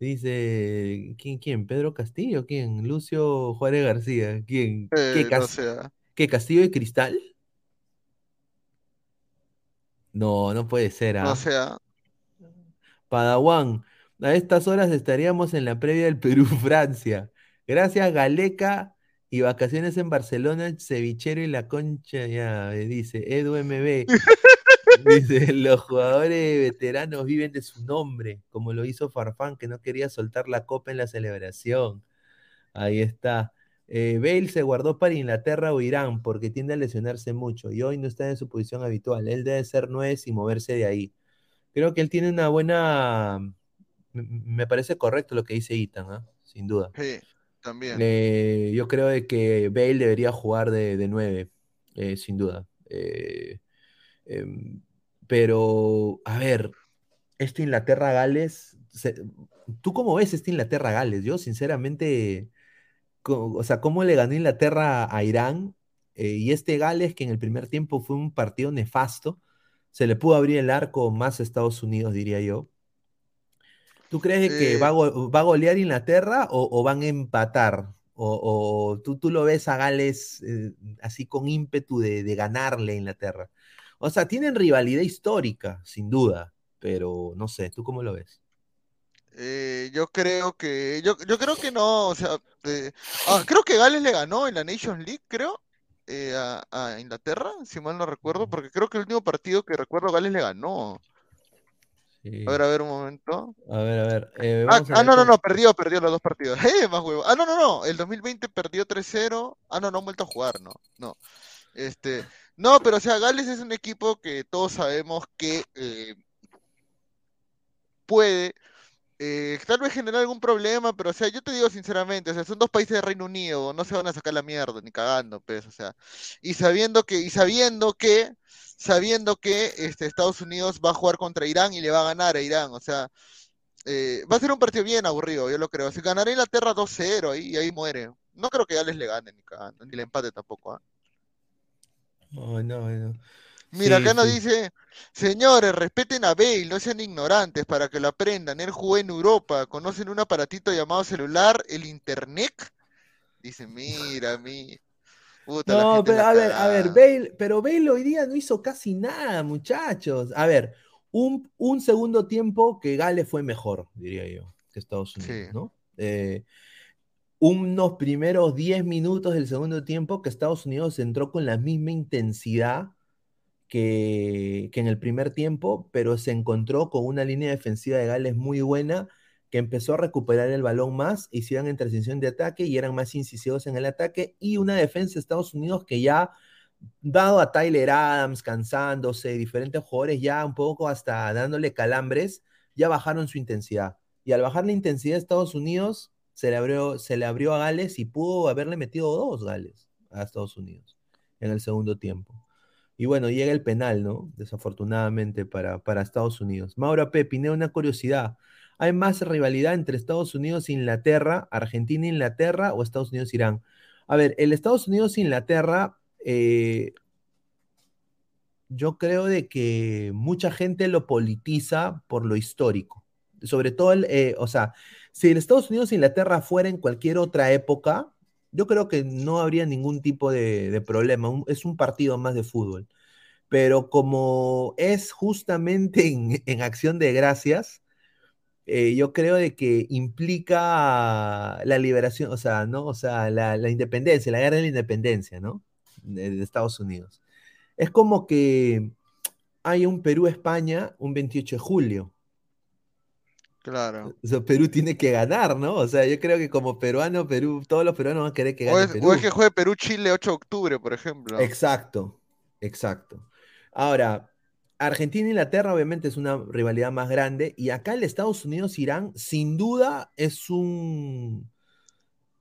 Dice, ¿quién, quién? ¿Pedro Castillo? ¿Quién? Lucio Juárez García. ¿Quién? ¿Qué, Eh, no Cas- sé. ¿Qué, Castillo de Cristal? No, no puede ser, No ¿ah? sé. ah. Padawan, a estas horas estaríamos en la previa del Perú-Francia. *laughs* Gracias, Galeca y vacaciones en Barcelona, cevichero y la concha, ya, dice Edu MB. *laughs* Dice, los jugadores veteranos viven de su nombre, como lo hizo Farfán, que no quería soltar la copa en la celebración. Ahí está. Eh, Bale se guardó para Inglaterra o Irán porque tiende a lesionarse mucho y hoy no está en su posición habitual. Él debe ser nueve y moverse de ahí. Creo que él tiene una buena. Me parece correcto lo que dice Ethan, ¿ah? Sin duda. Sí, también. Eh, yo creo de que Bale debería jugar de, de 9, eh, sin duda. Eh, em, pero, a ver, este Inglaterra-Gales, ¿tú cómo ves este Inglaterra-Gales? Yo, sinceramente, o sea, ¿cómo le ganó Inglaterra a Irán? Y este Gales, que en el primer tiempo fue un partido nefasto, se le pudo abrir el arco más a Estados Unidos, diría yo. ¿Tú crees que Eh, va a, go- va a golear Inglaterra o, o van a empatar? ¿O, o tú, tú lo ves a Gales eh, así con ímpetu de, de ganarle a Inglaterra? O sea, tienen rivalidad histórica, sin duda, pero no sé, ¿tú cómo lo ves? eh, yo creo que, yo, yo creo que no, o sea, ah, creo que Gales le ganó en la Nations League, creo, eh, a, a Inglaterra, si mal no recuerdo, porque creo que el último partido que recuerdo Gales le ganó. Sí. A ver, a ver un momento. A ver, a ver, eh, Ah, a ah, no, no, no, perdió, perdió los dos partidos. *laughs* Eh, más huevo. Ah, no, no, no, el 2020 perdió 3-0. Ah, no, no han vuelto a jugar, no, no. Este, no, pero o sea, Gales es un equipo que todos sabemos que eh, puede eh, tal vez generar algún problema, pero o sea, yo te digo sinceramente, o sea, son dos países de Reino Unido, no se van a sacar la mierda, ni cagando, pues, o sea, y sabiendo que, y sabiendo que, sabiendo que este, Estados Unidos va a jugar contra Irán y le va a ganar a Irán, o sea, eh, va a ser un partido bien aburrido, yo lo creo. Si ganará Inglaterra 2-0, ahí, ahí muere. No creo que Gales le gane ni cagando, ni le empate tampoco. ¿ah? Oh, no, no. Mira, Sí, acá nos sí. dice, señores, respeten a Bale, no sean ignorantes para que lo aprendan. Él jugó en Europa, conocen un aparatito llamado celular, el internet. Dice, mira, mi. Puta, No, pero a ver, a ver. Bale, pero Bale hoy día no hizo casi nada, muchachos. A ver, un, un segundo tiempo que Gales fue mejor, diría yo, que Estados Unidos, Sí. ¿no? Eh, unos primeros 10 minutos del segundo tiempo que Estados Unidos entró con la misma intensidad que, en el primer tiempo, pero se encontró con una línea defensiva de Gales muy buena que empezó a recuperar el balón más, hicieron en transición de ataque y eran más incisivos en el ataque, y una defensa de Estados Unidos que ya, dado a Tyler Adams cansándose, diferentes jugadores ya un poco hasta dándole calambres, ya bajaron su intensidad. Y al bajar la intensidad de Estados Unidos, se le abrió, se le abrió a Gales y pudo haberle metido dos Gales a Estados Unidos en el segundo tiempo. Y bueno, llega el penal, ¿no? Desafortunadamente para, para Estados Unidos. Mauro Pepine, una curiosidad. ¿Hay más rivalidad entre Estados Unidos e Inglaterra, Argentina e Inglaterra o Estados Unidos e Irán? A ver, el Estados Unidos e Inglaterra, eh, yo creo de que mucha gente lo politiza por lo histórico. Sobre todo, eh, o sea, si el Estados Unidos e Inglaterra fuera en cualquier otra época, yo creo que no habría ningún tipo de, problema. Es un partido más de fútbol. Pero como es justamente *laughs* en, acción de gracias, eh, yo creo de que implica la liberación, o sea, ¿no? O sea, la, la independencia, la guerra de la independencia, ¿no? De, de Estados Unidos. Es como que hay un Perú-España un 28 de julio. Claro. O sea, Perú tiene que ganar, ¿no? O sea, yo creo que como peruano, Perú, todos los peruanos van a querer que O gane es, Perú. o es que juegue Perú-Chile 8 de octubre, por ejemplo. Exacto, exacto. Ahora, Argentina-Inglaterra obviamente es una rivalidad más grande y acá el Estados Unidos-Irán sin duda es un,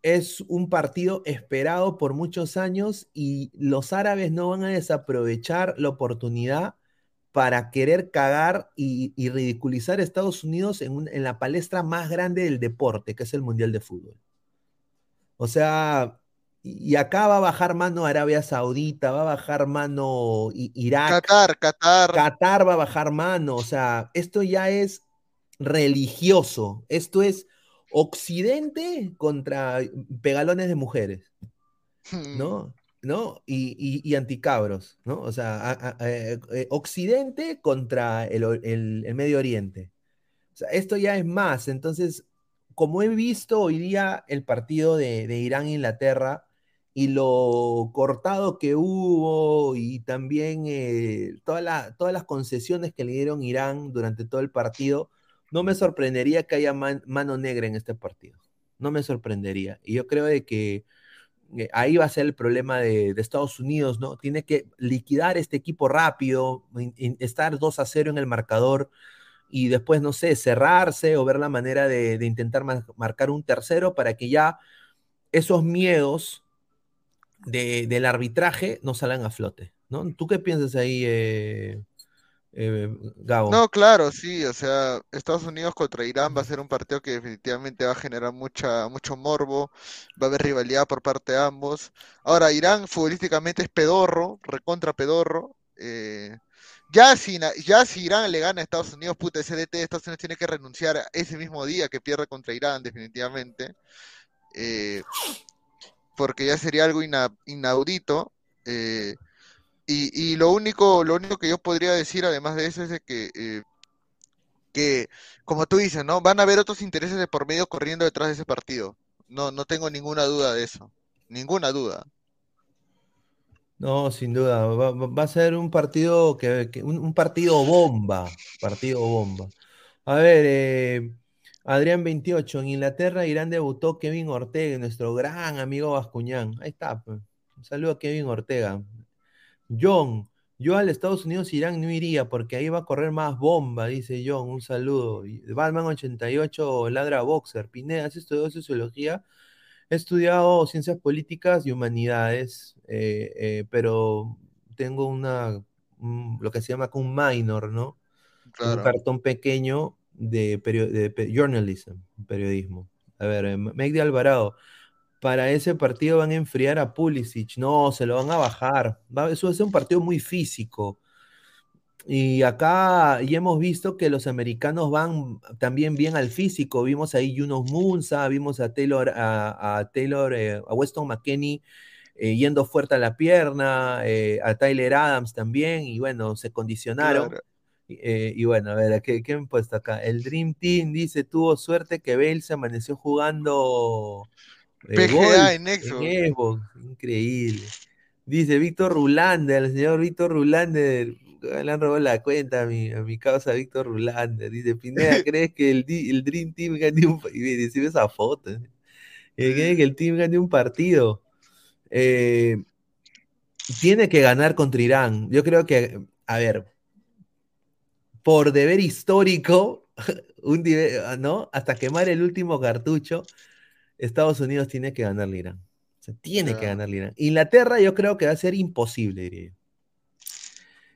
es un partido esperado por muchos años y los árabes no van a desaprovechar la oportunidad para querer cagar y, y ridiculizar a Estados Unidos en, un- en la palestra más grande del deporte, que es el Mundial de Fútbol. O sea, y acá va a bajar mano Arabia Saudita, va a bajar mano Irak, Qatar, Qatar. Qatar va a bajar mano, o sea, esto ya es religioso, esto es Occidente contra pegalones de mujeres, Hmm. ¿no? ¿No? Y, y- y anticabros, ¿no? O sea, eh, eh, Occidente contra el, el- Medio Oriente. Esto ya es más. Entonces, como he visto hoy día el partido de, de Irán-Inglaterra y lo cortado que hubo y también eh, toda todas las concesiones que le dieron Irán durante todo el partido, no me sorprendería que haya man- mano negra en este partido. No me sorprendería. Y yo creo de que ahí va a ser el problema de, Estados Unidos, ¿no? Tiene que liquidar este equipo rápido, estar 2 a 0 en el marcador y después, no sé, cerrarse o ver la manera de, intentar mar- marcar un tercero para que ya esos miedos de- del arbitraje no salgan a flote, ¿no? ¿Tú qué piensas ahí, eh, eh? No, claro, sí, o sea, Estados Unidos contra Irán va a ser un partido que definitivamente va a generar mucha, mucho morbo, va a haber rivalidad por parte de ambos. Ahora, Irán futbolísticamente es pedorro, recontra pedorro. eh, ya si, ya si Irán le gana a Estados Unidos, puta, ese Estados Unidos tiene que renunciar ese mismo día que pierde contra Irán, definitivamente. eh, porque ya sería algo ina- inaudito. eh, y, lo único, lo único que yo podría decir, además de eso, es de que, eh, que, como tú dices, ¿no? Van a haber otros intereses de por medio corriendo detrás de ese partido. No, no tengo ninguna duda de eso. Ninguna duda. No, sin duda, va, a ser un partido que, un, partido bomba, partido bomba. A ver, eh, Adrián 28, en Inglaterra, Irán debutó Kevin Ortega, nuestro gran amigo Bascuñán. Ahí está, pues. Un saludo a Kevin Ortega. John, yo al Estados Unidos Irán no iría porque ahí va a correr más bomba, dice John. Un saludo. Y Batman 88, ladra boxer. Pineda, ¿has estudiado sociología? He estudiado ciencias políticas y humanidades, eh, eh, pero tengo una, un- lo que se llama un minor, ¿no? Un cartón pequeño de, de pe- journalism, periodismo. A ver, eh, Megdi Alvarado, para ese partido van a enfriar a Pulisic, no, se lo van a bajar. Va, eso va a ser un partido muy físico. Y acá ya hemos visto que los americanos van también bien al físico. Vimos ahí Yunus Munza, vimos a Taylor, a, a Taylor, eh, a Weston McKenney eh, yendo fuerte a la pierna, eh, a Tyler Adams también, y bueno, se condicionaron. Claro. Eh, y bueno, a ver, ¿qué, qué han puesto acá? El Dream Team dice, tuvo suerte que Bale se amaneció jugando PGA en Xbox. en Xbox. Increíble. Dice Víctor Rulander, el señor Víctor Rulander, le han robado la cuenta a mi, a mi causa Víctor Rulander. Dice, Pineda, *laughs* ¿crees que el, el Dream Team gane un Y me recibe esa foto. ¿eh? Eh, ¿Crees que el team gane un partido? Eh, tiene que ganar contra Irán. Yo creo que, a ver, por deber histórico, *laughs* un ¿no? Hasta quemar el último cartucho, Estados Unidos tiene que ganarle a Irán. O sea, tiene que Ya. ganarle a Irán. Inglaterra yo creo que va a ser imposible, diría yo.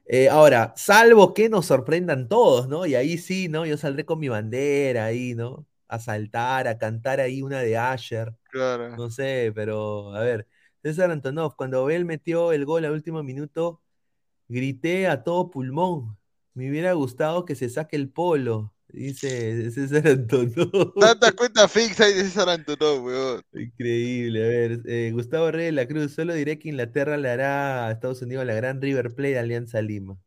Eh, ahora, salvo que nos sorprendan todos, ¿no? Y ahí sí, ¿no? Yo saldré con mi bandera ahí, ¿no? A saltar, a cantar ahí una de Asher. Claro. No sé, pero a ver, César Antonov, cuando Bell metió el gol al último minuto, grité a todo pulmón. Me hubiera gustado que se saque el polo, dice César Antonov. *laughs* Tantas cuentas fix hay de César Antonov, weón. Increíble, a ver, eh, Gustavo Reyes de la Cruz, solo diré que Inglaterra le hará a Estados Unidos la gran River Plate de Alianza Lima.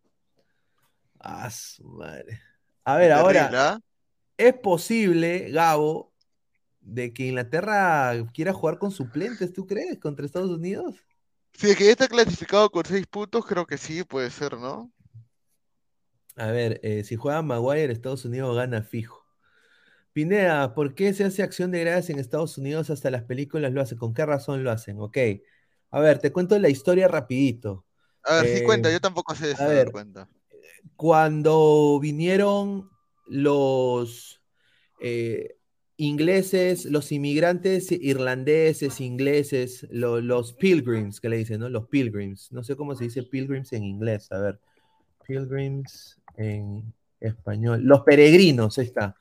Ah, su madre. A ver, ahora, ¿ah? es posible, Gabo, de que Inglaterra quiera jugar con suplentes, ¿tú crees? Contra Estados Unidos. Si es que ya está clasificado con seis puntos, creo que sí, puede ser, ¿no? A ver, eh, si juega Maguire, Estados Unidos gana fijo. Pineda, ¿por qué se hace acción de gracias en Estados Unidos hasta las películas lo hacen? ¿Con qué razón lo hacen? Ok. A ver, te cuento la historia rapidito. A ver, sí Eh, cuenta, yo tampoco sé eso, a ver, ver. cuenta. Cuando vinieron los eh, ingleses, los inmigrantes irlandeses, ingleses, lo- los pilgrims, que le dicen, ¿no? Los pilgrims. No sé cómo se dice pilgrims en inglés. A ver. Pilgrims en español. Los peregrinos, está.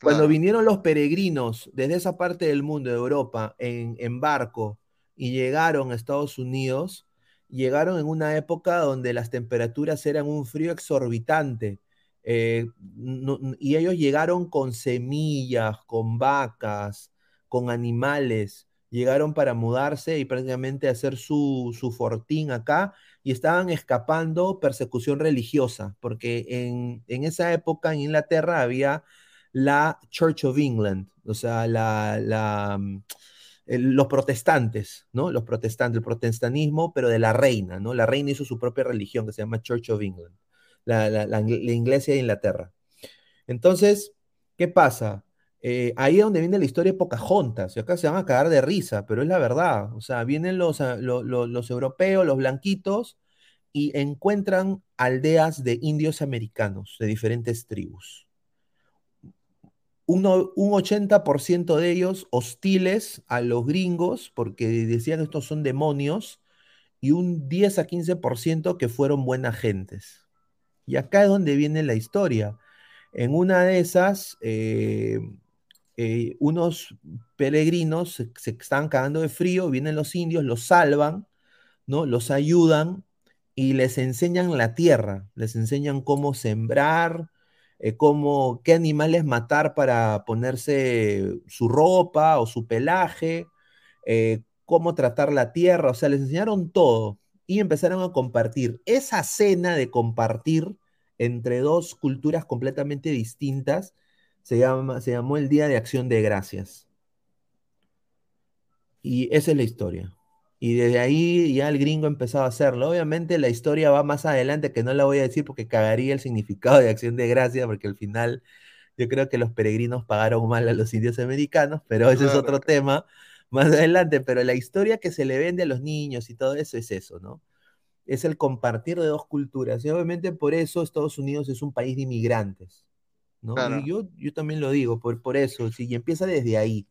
Cuando vinieron los peregrinos desde esa parte del mundo, de Europa, en, en barco y llegaron a Estados Unidos, llegaron en una época donde las temperaturas eran un frío exorbitante. eh, no- y ellos llegaron con semillas, con vacas, con animales, llegaron para mudarse y prácticamente hacer su, su fortín acá y estaban escapando persecución religiosa, porque en, en esa época en Inglaterra había la Church of England, o sea, la, mm, los protestantes, ¿no? Los protestantes, el protestantismo, pero de la reina, ¿no? La reina hizo su propia religión que se llama Church of England, la, la, la, la iglesia de Inglaterra. Entonces, ¿qué pasa? Eh, ahí es donde viene la historia de Pocahontas, y acá se van a cagar de risa, pero es la verdad, o sea, vienen los, ah, lo- lo- los europeos, los blanquitos, y encuentran aldeas de indios americanos, de diferentes tribus uno- un 80% de ellos hostiles a los gringos porque decían estos son demonios y un 10 a 15% que fueron buenas gentes. Y acá es donde viene la historia. En una de esas, eh, eh, unos peregrinos se, se estaban cagando de frío, vienen los indios, los salvan, ¿no? Los ayudan y les enseñan la tierra, les enseñan cómo sembrar, eh, cómo, qué animales matar para ponerse su ropa o su pelaje, eh, cómo tratar la tierra, o sea, les enseñaron todo y empezaron a compartir. Esa cena de compartir entre dos culturas completamente distintas se, llama, se llamó el Día de Acción de Gracias. Y esa es la historia. Y desde ahí ya el gringo empezaba a hacerlo. Obviamente la historia va más adelante, que no la voy a decir porque cagaría el significado de acción de gracia, porque al final yo creo que los peregrinos pagaron mal a los indios americanos, pero ese es otro tema más adelante. Pero la historia que se le vende a los niños y todo eso es eso, ¿no? Es el compartir de dos culturas. Y obviamente por eso Estados Unidos es un país de inmigrantes, ¿no? Claro. Y yo, yo también lo digo, por, por eso, sí, y empieza desde ahí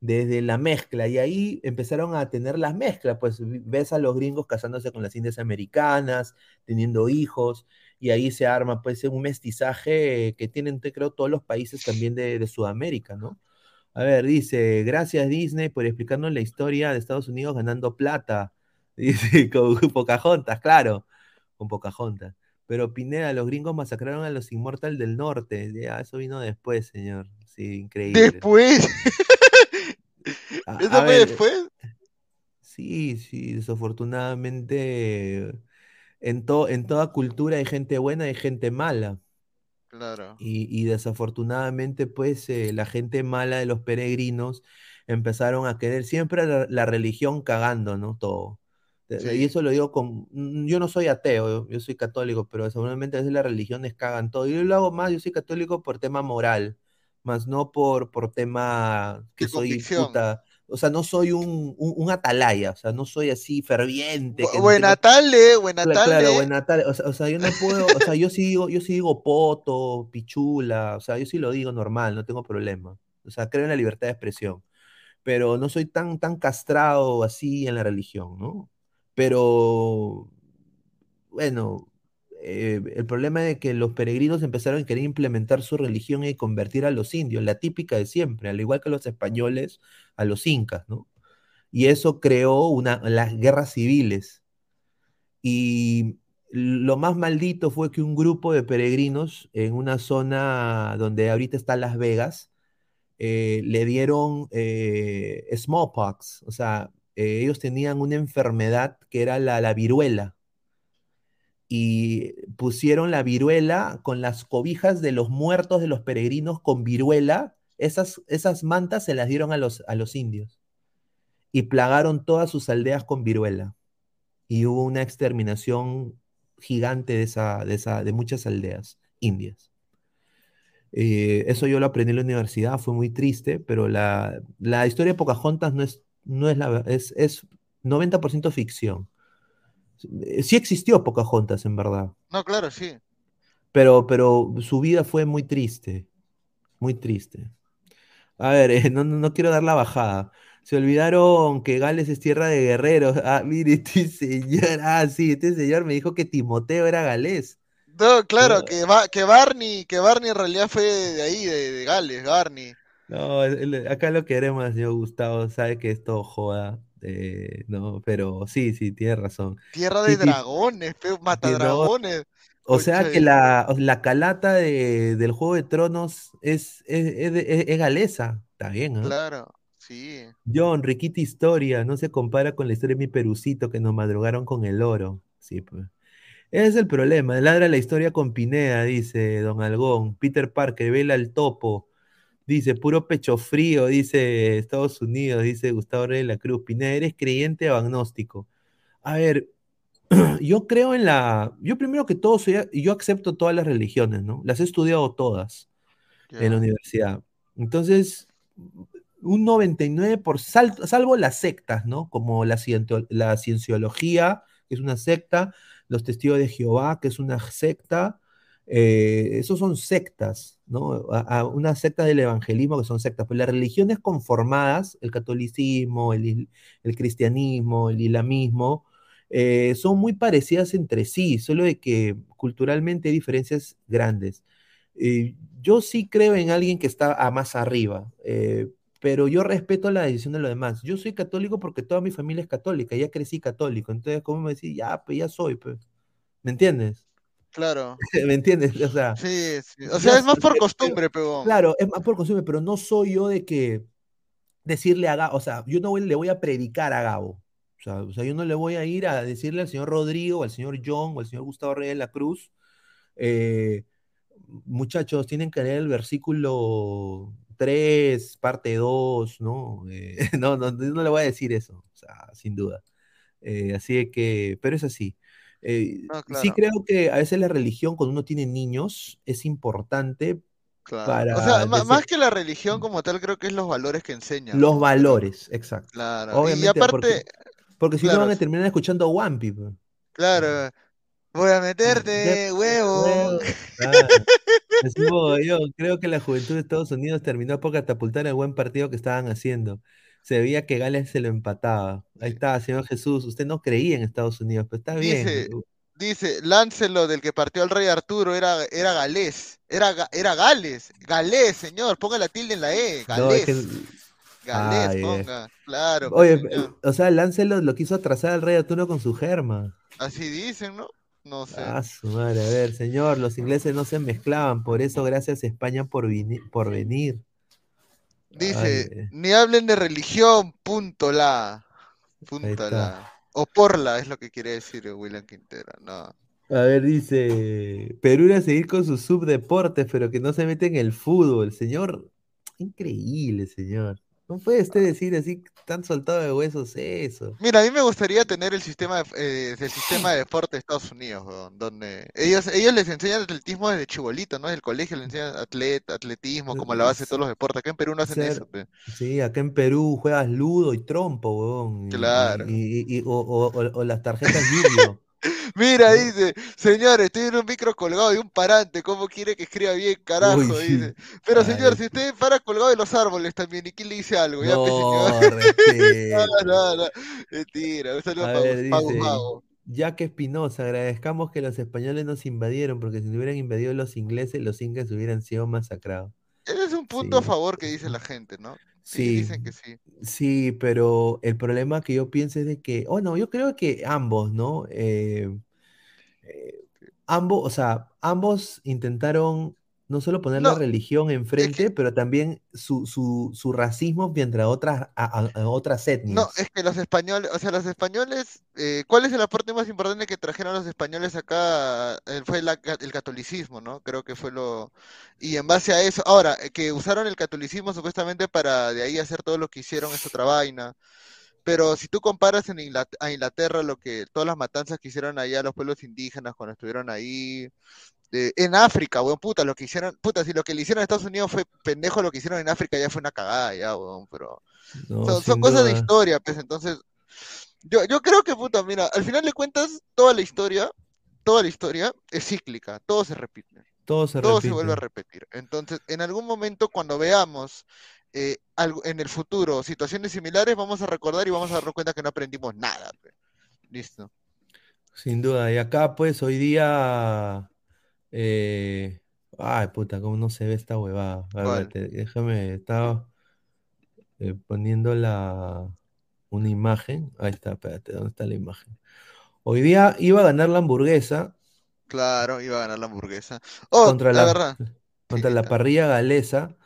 desde la mezcla, y ahí empezaron a tener las mezclas, pues ves a los gringos casándose con las indias americanas, teniendo hijos, y ahí se arma pues un mestizaje que tienen, creo, todos los países también de, de Sudamérica, ¿no? A ver, dice, gracias Disney por explicarnos la historia de Estados Unidos ganando plata, *laughs* dice, con Pocahontas, claro, con Pocahontas. Pero Pineda, los gringos masacraron a los Inmortal del Norte, ya, eso vino después, señor, sí, increíble. Después, *laughs* A- ¿eso a fue ver, después? Sí, sí, desafortunadamente en, to- en toda cultura hay gente buena y gente mala. Claro. Y, y desafortunadamente, pues, eh, la gente mala de los peregrinos empezaron a querer siempre la, la religión cagando, ¿no? Todo. De- Y Sí. eso lo digo con... mm, Yo no soy ateo, yo, soy católico, pero desafortunadamente a veces las religiones cagan todo. Y yo lo hago más, yo soy católico por tema moral, más no por, por tema que De soy convicción. puta. O sea, no soy un, un, un atalaya, o sea, no soy así ferviente. no Buena tengo- tarde, buena Cla- tarde. Claro, buena tarde. O sea, o sea, yo no puedo, o sea, yo sí digo, yo sí digo poto, pichula, o sea, yo sí lo digo normal, no tengo problema. O sea, creo en la libertad de expresión, pero no soy tan, tan castrado así en la religión, ¿no? Pero, bueno, eh, el problema es que los peregrinos empezaron a querer implementar su religión y convertir a los indios, la típica de siempre, al igual que los españoles, a los incas, ¿no? Y eso creó una, las guerras civiles. Y lo más maldito fue que un grupo de peregrinos en una zona donde ahorita está Las Vegas, eh, le dieron eh, smallpox, o sea, eh, ellos tenían una enfermedad que era la, la viruela. y pusieron la viruela con las cobijas de los muertos de los peregrinos con viruela. Esas, esas mantas se las dieron a los, a los indios y plagaron todas sus aldeas con viruela. Y hubo una exterminación gigante de, esa, de, esa, de muchas aldeas indias. Eh, eso yo lo aprendí en la universidad, fue muy triste, pero la, la historia de Pocahontas no es, no es, la, es, es 90% ficción. Eh, sí existió Pocahontas, en verdad. No, claro, sí. Pero, pero su vida fue muy triste, muy triste. A ver, *laughs* eh, no, no quiero dar la bajada. Se olvidaron que Gales es tierra de guerreros. *laughs* Ah, mire, este señor, ah, sí, este señor me dijo que Timoteo era galés. No, claro, que, que Barney, que Barney en realidad fue de ahí, de, Gales, Barney. No, acá lo queremos, señor Gustavo, sabe que es todo joda. Eh, no, pero sí, sí, tiene razón. Tierra de dragones, mata dragones. O sea que la, la calata de, del Juego de Tronos es, es, es, galesa, está bien, ¿no? Claro. Sí. John, riquita historia, no se compara con la historia de mi perucito que nos madrugaron con el oro. Sí, pues. Ese es el problema. Ladra la historia con Pineda, dice Don Algón. Peter Parker, vela al topo. Dice, puro pecho frío, dice Estados Unidos, dice Gustavo Rey de la Cruz. Pineda, ¿eres creyente o agnóstico? A ver, *clears throat* yo creo en la. Yo primero que todo, soy, yo acepto todas las religiones, ¿no? Las he estudiado todas en la universidad. Entonces, un 99%, por, salvo las sectas, ¿no? Como la, la cienciología, que es una secta, los testigos de Jehová, que es una secta, eh, esos son sectas, ¿no? una secta del evangelismo que son sectas, pero las religiones conformadas, el catolicismo, el, cristianismo, el islamismo, eh, son muy parecidas entre sí, solo de que culturalmente hay diferencias grandes. Eh, yo sí creo en alguien que está a más arriba, pero yo respeto la decisión de los demás. Yo soy católico porque toda mi familia es católica, ya crecí católico, entonces, ¿cómo me decís? Ya, pues ya soy, pues. ¿Me entiendes? Claro. *laughs* ¿Me entiendes? O sea, sí, sí. O sea, es más por costumbre, pero. Claro, es más por costumbre, pero no soy yo de que decirle a Gabo, o sea, yo no le voy a predicar a Gabo. O sea, o sea, yo no le voy a ir a decirle al señor Rodrigo, al señor John o al señor Gustavo Reyes de la Cruz, eh, muchachos, tienen que leer el versículo 3, parte 2, ¿no? Eh, *laughs* no, no, no le voy a decir eso, o sea, sin duda. Eh, así que, pero es así. Eh, sí creo que a veces la religión, cuando uno tiene niños, es importante para... O sea, más que la religión como tal, creo que es los valores que enseñan. Los valores, exacto. Claro. y aparte... Porque, si no van a terminar escuchando Wampi. Pues. Claro. Voy a meterte, huevo. yo creo que la juventud de Estados Unidos terminó por catapultar el buen partido que estaban haciendo. Se veía que Gales se lo empataba. Ahí está, señor Jesús. Usted no creía en Estados Unidos, pero está bien. Dice, Láncelo del que partió al rey Arturo era, era galés. Era, era Gales. Galés, señor. Ponga la tilde en la E. Galés. Galés, ponga. Claro. Oye, o sea, Láncelo lo quiso atrasar al rey Arturo con su germa. Así dicen, ¿no? No sé. Ah, su madre. A ver, señor, los ingleses no se mezclaban, por eso gracias a España por, por venir. Dice, ni hablen de religión, punto la. Punto la. O por la, es lo que quiere decir William Quintero, no. A ver, dice, Perú irá a seguir con sus subdeportes, pero que no se mete en el fútbol. Señor, increíble, señor. No puede usted decir así tan soltado de huesos eso. Mira, a mí me gustaría tener el sistema de, eh, el sistema de deporte de Estados Unidos, donde ellos ellos les enseñan atletismo desde chibolito, ¿no? Desde el colegio les enseñan atlet, atletismo como la base de todos los deportes. Acá en Perú no hacen eso. Sí, acá en Perú juegas ludo y trompo, weón. Claro. Y, o, las tarjetas video. Mira, dice, señor, estoy en un micro colgado de un parante, ¿cómo quiere que escriba bien, carajo? dice. Pero señor, si usted para colgado de los árboles también, ¿y quién le dice algo? Ya, pues, señor. *laughs* no, no, no, mentira, un saludo Ya que Espinosa, agradezcamos que los españoles nos invadieron, porque si no hubieran invadido los ingleses, los incas hubieran sido masacrados. Ese es un punto a favor que dice la gente, ¿no? Sí, dicen que sí. Sí, pero el problema que yo pienso es de que, oh no, yo creo que ambos, ¿no? Eh, eh, ambos, o sea, ambos intentaron no solo poner la No, religión es enfrente, que, pero también su, su, su racismo mientras otras, a, a- a otras no, etnias. es que los españoles, o sea, los españoles, eh, ¿cuál es el aporte más importante que trajeron los españoles acá? Eh, fue la el catolicismo, ¿no? Creo que fue lo... Y en base a eso, ahora, eh, que usaron el catolicismo supuestamente para de ahí hacer todo lo que hicieron, es otra vaina. Pero si tú comparas en Ingla- a Inglaterra lo que, todas las matanzas que hicieron allá los pueblos indígenas cuando estuvieron ahí, en África, weón, puta, lo que hicieron, puta, si lo que le hicieron a Estados Unidos fue pendejo, lo que hicieron en África ya fue una cagada, ya, weón, pero No, son, cosas de historia, pues, entonces, yo, yo creo que, puta, mira, al final de cuentas, toda la historia, toda la historia es cíclica, todo se repite, Todo se todo se vuelve a repetir. Entonces, en algún momento, cuando veamos eh, algo, en el futuro situaciones similares, vamos a recordar y vamos a darnos cuenta que no aprendimos nada, pe. Listo. Sin duda. Y acá, pues, hoy día. Eh, Ay, puta, cómo no se ve esta huevada. A ver, ¿Cuál? espérate, déjame. Estaba eh, poniendo la una imagen. Ahí está, espérate, ¿dónde está la imagen? Hoy día iba a ganar la hamburguesa Claro, iba a ganar la hamburguesa. Oh, contra la la, verdad, contra la parrilla galesa.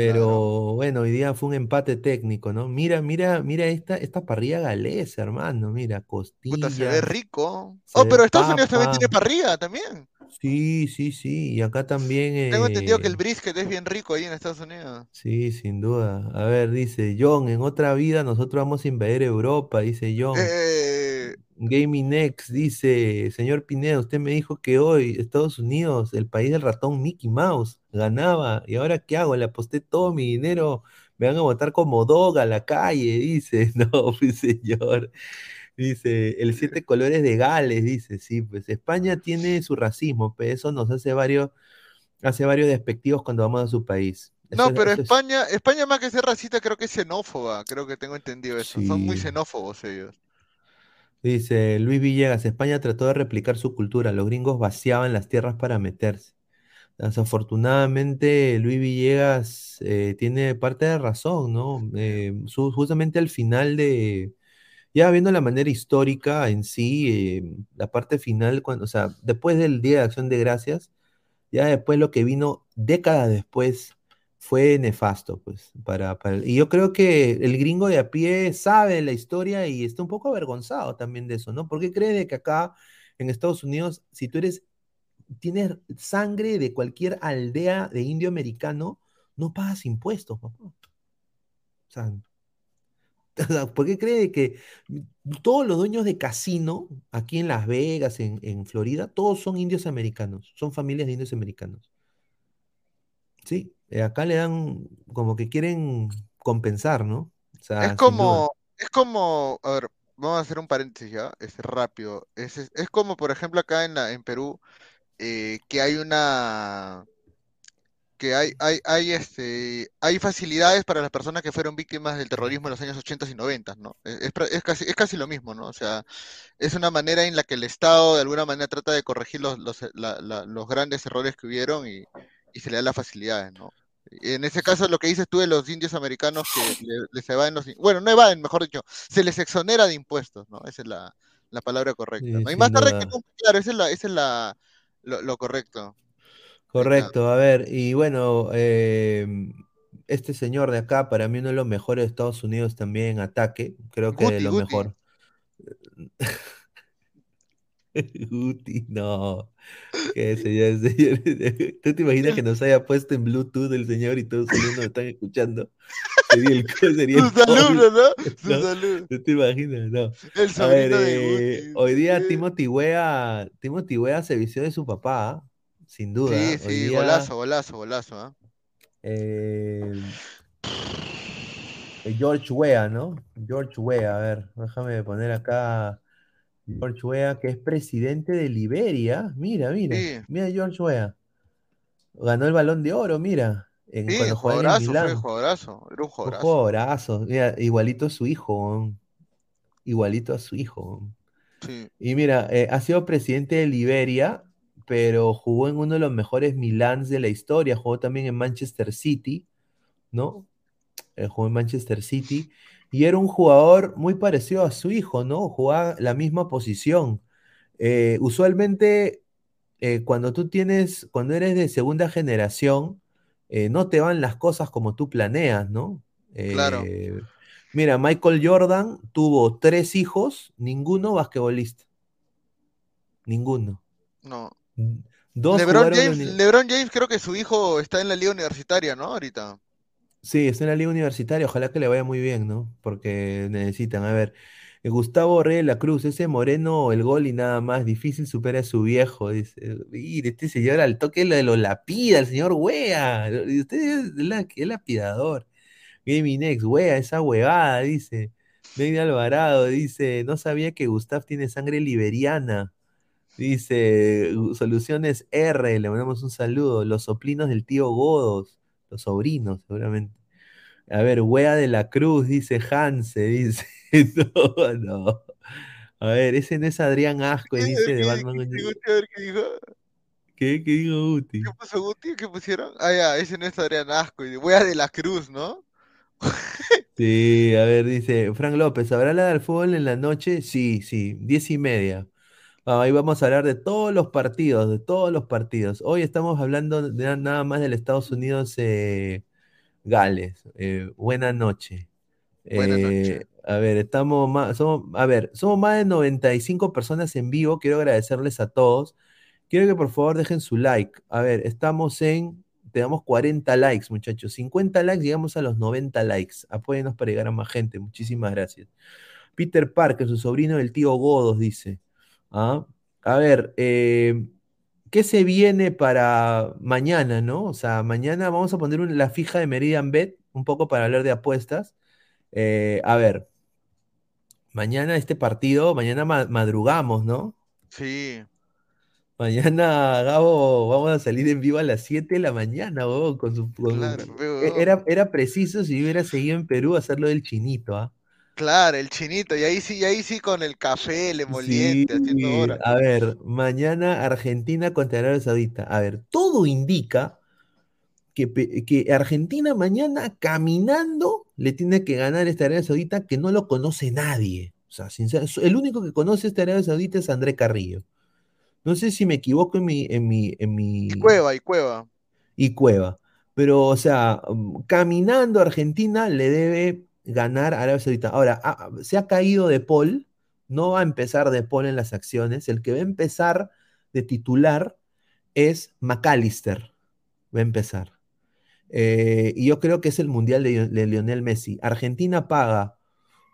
claro. Pero bueno, hoy día fue un empate técnico, ¿no? Mira, mira, mira esta, esta parrilla galesa, hermano. Mira, Puta, se ve rico. se Oh, ve pero Estados Unidos también tiene papa. parrilla, también. Sí, sí, sí. Y acá también, Tengo entendido que el eh, brisket es bien rico ahí en Estados Unidos. sí, sin duda. A ver, dice John, en otra vida nosotros vamos a invadir Europa, dice John. Eh, Gaming Next dice, señor Pineda, usted me dijo que hoy Estados Unidos, el país del ratón Mickey Mouse, ganaba. ¿Y ahora qué hago? Le aposté todo mi dinero. Me van a botar como dog a la calle, *laughs* dice. *laughs* No, pues señor. Dice, el siete colores de Gales, dice, sí, pues España tiene su racismo, pero eso nos hace varios, hace varios despectivos cuando vamos a su país. Eso no, es, pero es, España, España más que ser racista, creo que es xenófoba. Creo que tengo entendido eso. Son muy xenófobos ellos. Dice Luis Villegas, España trató de replicar su cultura, los gringos vaciaban las tierras para meterse. Desafortunadamente, Luis Villegas eh, tiene parte de razón, ¿no? Eh, su- justamente al final de, ya viendo la manera histórica en sí, eh, la parte final, cuando, o sea, después del Día de Acción de Gracias, ya después lo que vino décadas después fue nefasto, pues, para, para- y yo creo que el gringo de a pie sabe la historia y está un poco avergonzado también de eso, ¿no? ¿Por qué cree de que acá en Estados Unidos, si tú eres tienes sangre de cualquier aldea de indio americano, no pagas impuestos, papá. O sea, *laughs* ¿por qué cree que todos los dueños de casino aquí en Las Vegas, en, en Florida, todos son indios americanos, son familias de indios americanos? Sí, eh, acá le dan como que quieren compensar, ¿no? O Es sea, como, es como, a ver, vamos a hacer un paréntesis ya, este rápido. Es, es, es como, por ejemplo, acá en la, en Perú, eh, que hay una, que hay, hay, hay, este, hay facilidades para las personas que fueron víctimas del terrorismo en los años 80 y 90, ¿no? Es, es casi, es casi lo mismo, ¿no? O sea, es una manera en la que el Estado de alguna manera trata de corregir los, los, la- la- los grandes errores que hubieron y, y se le da las facilidades, ¿no? En ese caso, lo que dices tú de los indios americanos que le- les evaden los, bueno, no evaden, mejor dicho, se les exonera de impuestos, ¿no? Esa es la, la palabra correcta, ¿no? Y más tarde que claro, esa es la, esa es la, lo, lo correcto. Correcto, a ver, y bueno, eh, este señor de acá, para mí uno de los mejores de Estados Unidos también en ataque, creo que de Guti, lo Guti. mejor. *laughs* Guti, no, que señor, *laughs* señor, ¿tú te imaginas que nos haya puesto en Bluetooth el señor y todos saliendo nos están escuchando? Sería el, *laughs* sería el Sus alumnos, colmo, ¿no? Sus ¿no? alumnos. ¿Tú te imaginas? No. El A ver, eh, de Guti. hoy día Timothy Weah, Timothy Weah se vistió de su papá. Sin duda. sí, sí, día golazo, golazo, golazo, eh, George Weah, ¿no? George Weah, a ver, déjame poner acá George Weah, que es presidente de Liberia. Mira, mira, Sí, mira George Weah. Ganó el Balón de Oro, mira, en, sí, cuando jugaba en fue Milán. jugadorazo, era un Un jugadorazo. jugadorazo, mira, igualito a su hijo, ¿no? igualito a su hijo. ¿no? Sí, Y mira, eh, ha sido presidente de Liberia, pero jugó en uno de los mejores Milans de la historia. Jugó también en Manchester City, ¿no? Eh, jugó en Manchester City. Y era un jugador muy parecido a su hijo, ¿no? Jugaba la misma posición. Eh, usualmente eh, cuando tú tienes, cuando eres de segunda generación, eh, no te van las cosas como tú planeas, ¿no? Claro. Mira, Michael Jordan tuvo tres hijos, ninguno basquetbolista. Ninguno. No. Dos LeBron en James, LeBron creo que su hijo está en la liga universitaria, ¿no? Ahorita. Sí, está en la liga universitaria, ojalá que le vaya muy bien, ¿no? Porque necesitan, a ver, Gustavo Rey de la Cruz, ese moreno, el gol y nada más, difícil supera a su viejo, dice. Mire, este señor al toque lo, lo lapida, el señor Wea, usted es, la- es lapidador. Gaming Next, Wea, esa huevada, dice. Megdy Alvarado dice, no sabía que Gustav tiene sangre liberiana. Dice, Soluciones R, le mandamos un saludo. Los soplinos del tío Godos, los sobrinos, seguramente. A ver, Wea de la Cruz, dice Hanse, *laughs* dice. No, no. A ver, ese no es Adrián Asco, ¿Qué, dice de qué- Batman. qué-? A ver, ¿qué dijo? ¿Qué, qué digo, Guti? ¿Qué puso Guti? ¿Qué pusieron? Ah, ya, ese no es Adrián Asco. Y Wea de la Cruz, ¿no? *laughs* Sí, a ver, dice Frank López, ¿habrá la del fútbol en la noche? Sí, sí, diez y media. Ah, ahí vamos a hablar de todos los partidos, de todos los partidos. Hoy estamos hablando de nada más del Estados Unidos eh, Gales. Eh, buena noche. Buena noche. Eh, a ver, estamos más, somos, a ver, somos más de 95 personas en vivo. Quiero agradecerles a todos. Quiero que por favor dejen su like. A ver, estamos en, tenemos 40 likes, muchachos. 50 likes, llegamos a los 90 likes. Apóyenos para llegar a más gente. Muchísimas gracias. Peter Parker, su sobrino del tío Godos, dice. ¿Ah? A ver, eh, ¿qué se viene para mañana, no? O sea, mañana vamos a poner un- la fija de Meridian Bet, un poco para hablar de apuestas. Eh, a ver, mañana este partido, mañana ma- madrugamos, ¿no? Sí. Mañana, Gabo, vamos a salir en vivo a las 7 de la mañana, huevón, con su, con- Claro, e- huevón. era, era preciso si yo hubiera seguido en Perú hacerlo del chinito, ¿ah? Claro, el chinito. Y ahí sí, y ahí sí con el café, el Sí, emoliente, haciendo hora. a ver, mañana Argentina contra Arabia Saudita. A ver, todo indica que, que Argentina mañana caminando le tiene que ganar esta Arabia Saudita que no lo conoce nadie. O sea, el único que conoce esta Arabia Saudita es André Carrillo. No sé si me equivoco en mi, en mi, en mi, Y Cueva, y Cueva. y Cueva. Pero, o sea, um, caminando Argentina le debe ganar Arabia Saudita. Ahora, ah, se ha caído de Paul, no va a empezar de Paul en las acciones. El que va a empezar de titular es McAllister. Va a empezar. Eh, y yo creo que es el mundial de, Lionel Messi. Argentina paga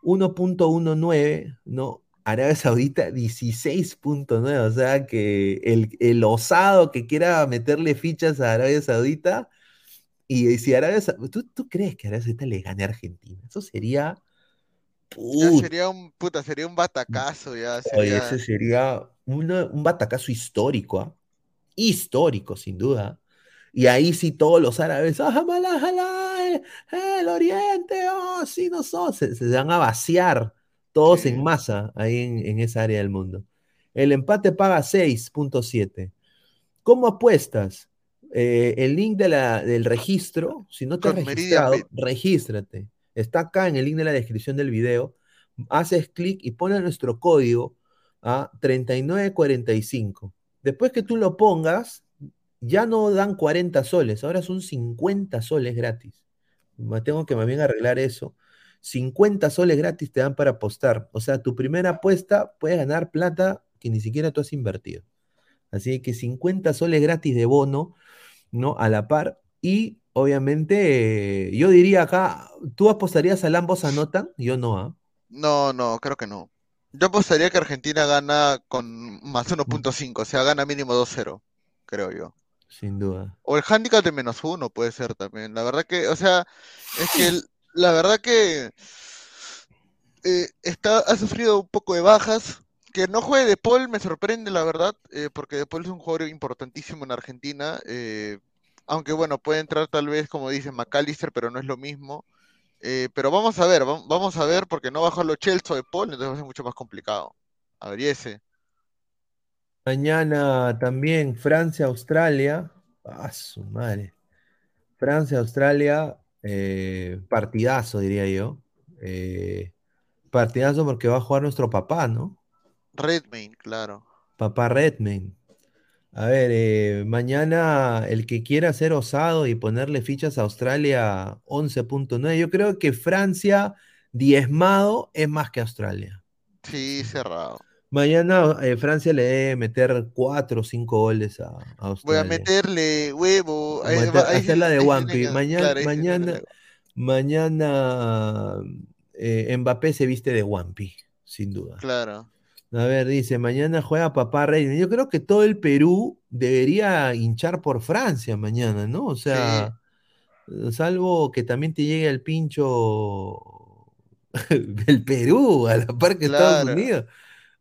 1.19, ¿no? Arabia Saudita 16.9, o sea que el osado que quiera meterle fichas a Arabia Saudita, y si Arabia ¿tú, tú crees que Arabia Saudita le gane a Argentina? Eso sería... Ya Puta, sería un, puta, sería un batacazo, ya oye, sería. ese sería una- un batacazo histórico, ¿ah? Histórico, sin duda. Y ahí sí todos los árabes, ¡ah, eh, el Oriente, oh, sí, no son, se, se van a vaciar todos Sí. en masa ahí en, en esa área del mundo. El empate paga 6.7. ¿Cómo apuestas? Eh, el link de la- del registro, si no te has registrado, regístrate. Está acá en el link de la descripción del video. Haces clic y pones nuestro código a 3945. Después que tú lo pongas, ya no dan 40 soles, ahora son 50 soles gratis. Me tengo que más bien arreglar eso. 50 soles gratis te dan para apostar. O sea, tu primera apuesta puedes ganar plata que ni siquiera tú has invertido. Así que 50 soles gratis de bono, ¿no? A la par. Y obviamente, eh, yo diría acá, ¿tú apostarías al ambos anotan? Yo no, ¿ah? No, no, creo que no. Yo apostaría que Argentina gana con más 1.5, o sea, gana mínimo 2-0, creo yo. Sin duda. O el handicap de menos uno puede ser también. La verdad que, o sea, es que el- la verdad que eh, está, ha sufrido un poco de bajas. Que no juegue De Paul me sorprende, la verdad, eh, porque De Paul es un jugador importantísimo en Argentina. eh, aunque bueno, puede entrar tal vez, como dice McAllister, pero no es lo mismo. Eh, pero vamos a ver, vam- vamos a ver, porque no bajó los Chelsea De Paul, entonces va a ser mucho más complicado. A. Mañana también Francia, Australia. Ah, su madre. Francia, Australia, partidazo, diría yo. Partidazo porque va a jugar nuestro papá, ¿no? Redmayne, claro. Papá Redmayne. A ver, eh, mañana el que quiera ser osado y ponerle fichas a Australia 11.9, yo creo que Francia diezmado es más que Australia. Sí, cerrado. Mañana eh, Francia le debe meter 4 o 5 goles a, a Voy Australia. a meterle huevo. ahí- Meter- ahí hacer la de Wampi. Mañana, claro, mañana, mañana eh, Mbappé se viste de Wampi, sin duda. Claro. A ver, dice, mañana juega Papá Rey. Yo creo que todo el Perú debería hinchar por Francia mañana, ¿no? O sea, salvo que también te llegue el pincho *laughs* del Perú, a la par que Estados. Unidos.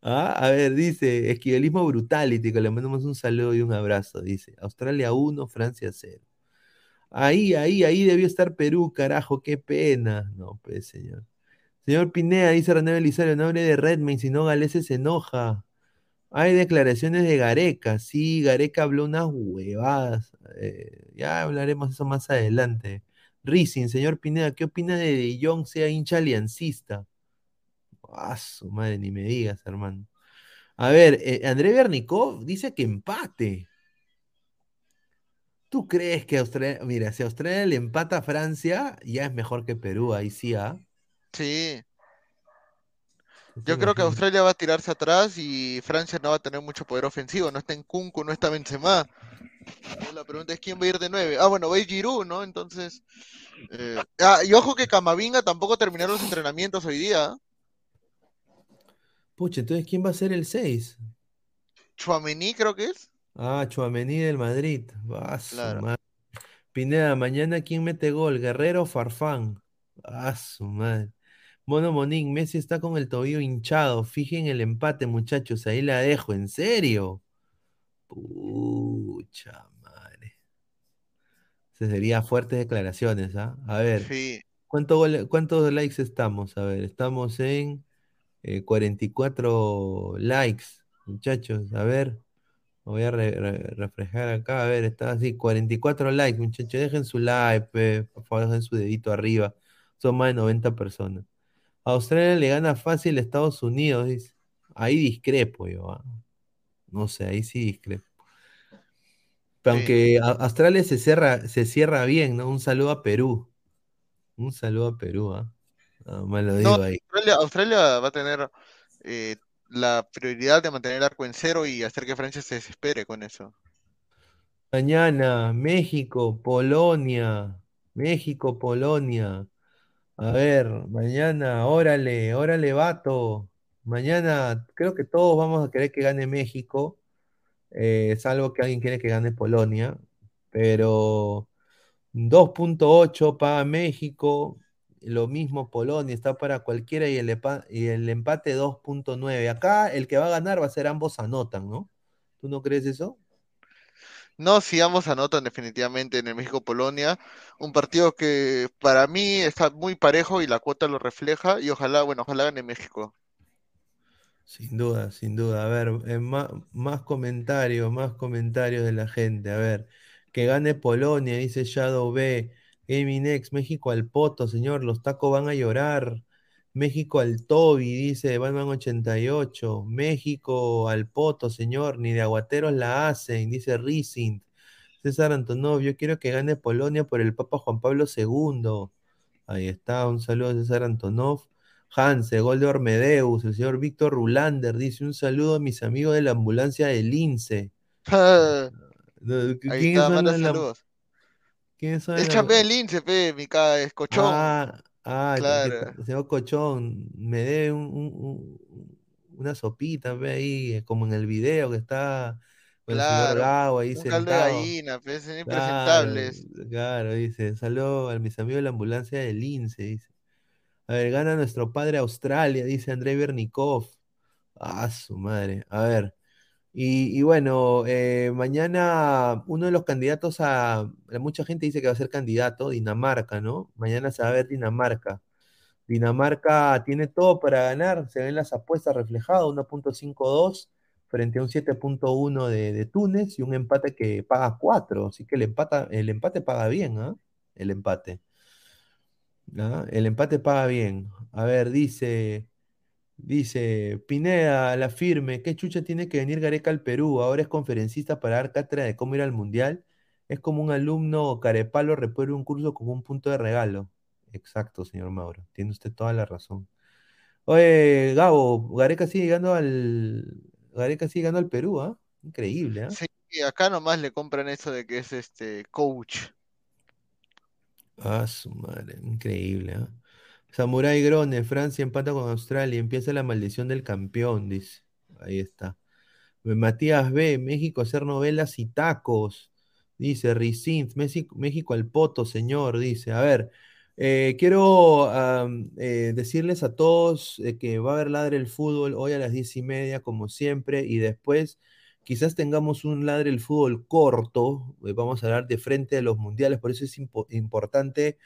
Ah, a ver, dice, esquivelismo brutality, que le mandamos un saludo y un abrazo, dice. Australia 1, Francia 0. Ahí, ahí, ahí debió estar Perú, carajo, qué pena. No, pues, señor. Señor Pineda, dice René Belisario, no hable de Redmayne, si no Galese se enoja. Hay declaraciones de Gareca, sí, Gareca habló unas huevadas. eh, ya hablaremos eso más adelante. Rising, señor Pineda, ¿qué opina de De Jong sea hincha aliancista? Ah, su madre, ni me digas, hermano. A ver, eh, André Bernikov dice que empate. ¿Tú crees que Australia, mira, si Australia le empata a Francia, ya es mejor que Perú, ahí sí, ¿ah? Sí. ¿Tú te Yo creo que? Australia va a tirarse atrás y Francia no va a tener mucho poder ofensivo. No está en Kunku, no está Benzema. La pregunta es quién va a ir de nueve. Ah, bueno, va a ir Giroud, ¿no? Entonces. eh, Ah, y ojo que Camavinga tampoco terminaron los entrenamientos hoy día. ¿ah? Pucha, entonces, ¿quién va a ser el 6? Chouameni creo que es. Ah, Tchouaméni del Madrid. Ah, su Claro. madre. Pineda, mañana ¿quién mete gol? ¿Guerrero o Farfán? Ah, su madre. Mono Monín, Messi está con el tobillo hinchado. Fijen el empate, muchachos. Ahí la dejo. ¿En serio? Pucha madre. Se sería fuertes declaraciones, ¿ah? A ver, Sí. ¿cuánto ¿cuántos likes estamos? A ver, estamos en eh, 44 likes, muchachos. A ver, me voy a re- re- refrescar acá. A ver, está así, 44 likes, muchachos. Dejen su like, pe, por favor, dejen su dedito arriba. Son más de 90 personas. Australia le gana fácil a Estados Unidos, dice. Ahí discrepo yo, ¿ah? No sé, ahí sí discrepo. Pero Sí. aunque Australia se cierra, se cierra bien, ¿no? Un saludo a Perú. Un saludo a Perú, ¿ah? Nada más lo No, digo ahí. Australia, Australia va a tener eh, la prioridad de mantener el arco en cero y hacer que Francia se desespere con eso. Mañana, México, Polonia. México, Polonia. A ver, mañana, órale, órale, vato. Mañana creo que todos vamos a querer que gane México, eh, salvo que alguien quiere que gane Polonia, pero 2.8 para México, lo mismo Polonia, está para cualquiera y el, y el empate 2.9. Acá el que va a ganar va a ser ambos anotan, ¿no? ¿Tú no crees eso? No, si ambos anotan definitivamente en el México-Polonia, un partido que para mí está muy parejo y la cuota lo refleja y ojalá, bueno, ojalá gane México. Sin duda, sin duda. A ver, eh, más, comentarios, más comentarios de la gente. A ver, que gane Polonia, dice Shadow B. Gaming X, México al poto, señor, los tacos van a llorar. México al Toby, dice Batman 88. México al poto, señor, ni de aguateros la hacen, dice Rising. César Antonov, yo quiero que gane Polonia por el Papa Juan Pablo II. Ahí está, un saludo a César Antonov. Hanse, gol de Ormedeus, el señor Víctor Rulander dice un saludo a mis amigos de la ambulancia del INSE. *laughs* ¿Quiénes está, son la- saludos. quiénes son El la- en lince, pe, mi ca, es cochón. Ah, ah, Claro. señor Cochón, me dé un- un- un- una sopita, ve ahí, eh, como en el video que está con el señor Claro, ahí un caldo de gallina, pe, son Claro, impresentables. claro, dice, saludo a mis amigos de la ambulancia del INSE, dice. A ver, gana nuestro padre Australia, dice Andrei Bernikov. Ah, su madre. A ver. Y, bueno, eh, mañana uno de los candidatos a. Mucha gente dice que va a ser candidato, Dinamarca, ¿no? Mañana se va a ver Dinamarca. Dinamarca tiene todo para ganar, se ven las apuestas reflejadas, 1.52 frente a un 7.1 de, de Túnez y un empate que paga 4, así que el, empata, el empate paga bien, ¿ah? El empate. ¿ah? El empate paga bien. A ver, dice, Dice, Pineda, la firme, ¿qué chucha tiene que venir Gareca al Perú? Ahora es conferencista para dar cátedra de cómo ir al Mundial. Es como un alumno carepalo repruebe un curso con un punto de regalo. Exacto, señor Mauro. Tiene usted toda la razón. Oye, Gabo, Gareca sigue llegando al. Gareca sigue llegando al Perú, ¿ah? Increíble, ¿ah? Sí, acá nomás le compran eso de que es este coach. Ah, su madre, increíble, ¿ah? Samurai Grone, Francia empata con Australia, empieza la maldición del campeón, dice. Ahí está. Matías B, México hacer novelas y tacos. Dice Ricint, México, México al poto, señor. Dice, a ver, eh, quiero eh, decirles a todos eh, que va a haber Ladre el Fútbol hoy a las diez y media, como siempre, y después quizás tengamos un Ladre el Fútbol corto. vamos a hablar de frente a los mundiales, por eso es impo- importante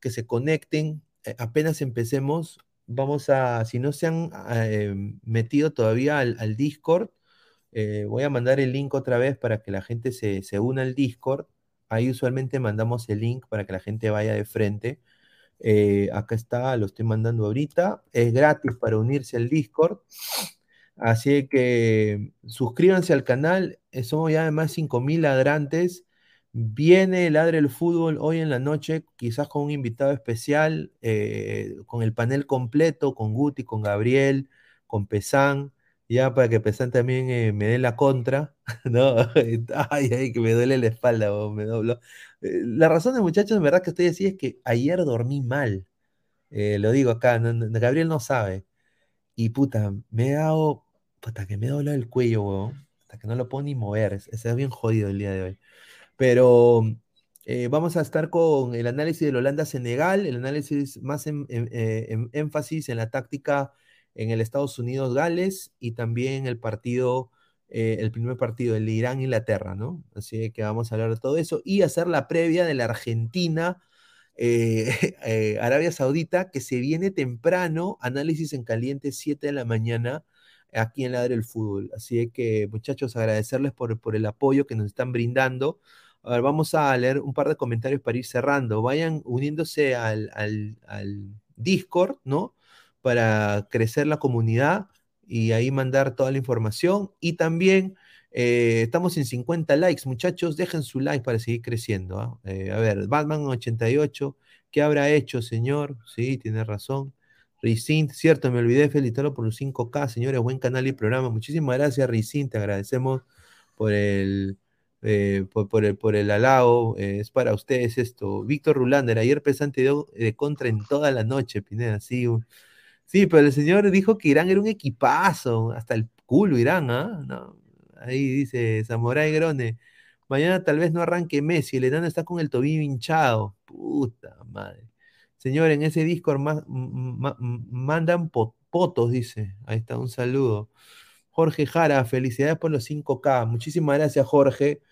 que se conecten. Eh, apenas empecemos, vamos a, si no se han ah, eh, metido todavía al, Discord, eh, voy a mandar el link otra vez para que la gente se, se una al Discord. Ahí usualmente mandamos el link para que la gente vaya de frente. Acá está, lo estoy mandando ahorita. Es gratis para unirse al Discord. Así que suscríbanse al canal. Somos ya más de 5000 ladrantes. Viene Ladre el Fútbol hoy en la noche, quizás con un invitado especial, eh, con el panel completo, con Guti, con Gabriel, con Pesán, ya para que Pesán también eh, me dé la contra, *laughs* ¿no? *laughs* Ay, ay, que me duele la espalda, oh, me doblo. Eh, la razón de muchachos, en verdad que estoy así, es que ayer dormí mal. Lo digo acá, Gabriel no sabe. Y puta, me he dado, puta, que me he doblado el cuello, weón. Hasta que no lo puedo ni mover. Es, es bien jodido el día de hoy. Pero eh, vamos a estar con el análisis del Holanda-Senegal, el análisis más eh, en énfasis en la táctica en el Estados Unidos-Gales y también el partido, eh, el primer partido, el de Irán-Inglaterra, ¿no? Así que vamos a hablar de todo eso y hacer la previa de la Argentina. *laughs* Arabia Saudita, que se viene temprano, análisis en caliente, 7 de la mañana, aquí en Ladre el Fútbol. Así que, muchachos, agradecerles por, por el apoyo que nos están brindando. A ver, vamos a leer un par de comentarios para ir cerrando. Vayan uniéndose al, al- al Discord, ¿no? Para crecer la comunidad y ahí mandar toda la información. Y también eh, estamos en 50 likes, muchachos. Dejen su like para seguir creciendo. ¿ah? Eh, a ver, Batman88, ¿qué habrá hecho, señor? Sí, tiene razón. Ricint, cierto, me olvidé felicitarlo por los 5K, señores, buen canal y programa. Muchísimas gracias, Ricint, te agradecemos por el, eh, por, el, por el halago, eh, es para ustedes esto. Víctor Rulander, ayer pesante de contra en toda la noche, Pineda, sí. Sí, pero el señor dijo que Irán era un equipazo, hasta el culo Irán, ¿ah? No, ahí dice Samurai Grone. Mañana tal vez no arranque Messi, el enano está con el tobillo hinchado. Puta madre. Señor, en ese Discord ma- ma- mandan po- potos, dice. Ahí está, un saludo. Jorge Jara, felicidades por los 5K. Muchísimas gracias, Jorge.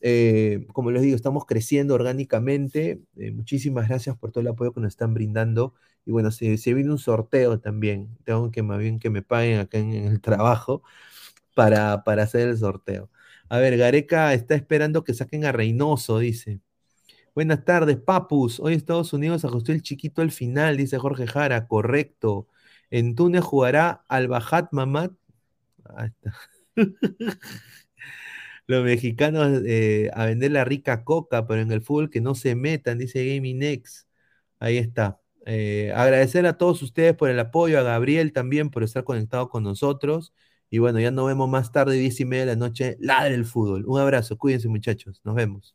Eh, como les digo, estamos creciendo orgánicamente. Eh, muchísimas gracias por todo el apoyo que nos están brindando. Y bueno, se, viene un sorteo también. Tengo que más bien que me paguen acá en, el *laughs* trabajo para, para hacer el sorteo. A ver, Gareca está esperando que saquen a Reynoso, dice. Buenas tardes, Papus. Hoy Estados Unidos ajustó el chiquito al final, dice Jorge Jara. Correcto. En Túnez jugará al Bajat Mamad. Ahí está. *laughs* Los mexicanos eh, a vender la rica coca, pero en el fútbol que no se metan, dice Gaming X. Ahí está. Eh, agradecer a todos ustedes por el apoyo, a Gabriel también por estar conectado con nosotros. Y bueno, ya nos vemos más tarde, diez y media de la noche. Ladre el fútbol. Un abrazo, cuídense muchachos. Nos vemos.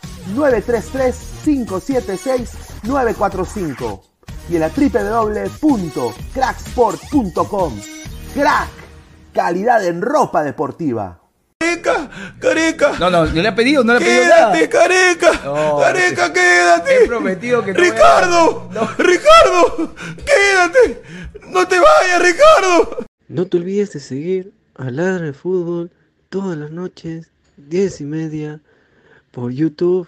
933-576-945 y en la www.cracksport.com. Crack, calidad en ropa deportiva. Careca, careca. No, no, no le ha pedido, no le ha pedido nada. Quédate, careca. No, careca, quédate. He prometido que no voy a- Ricardo, No. Ricardo, quédate. No te vayas, Ricardo. No te olvides de seguir a Ladra de Fútbol todas las noches, 10 y media, por YouTube,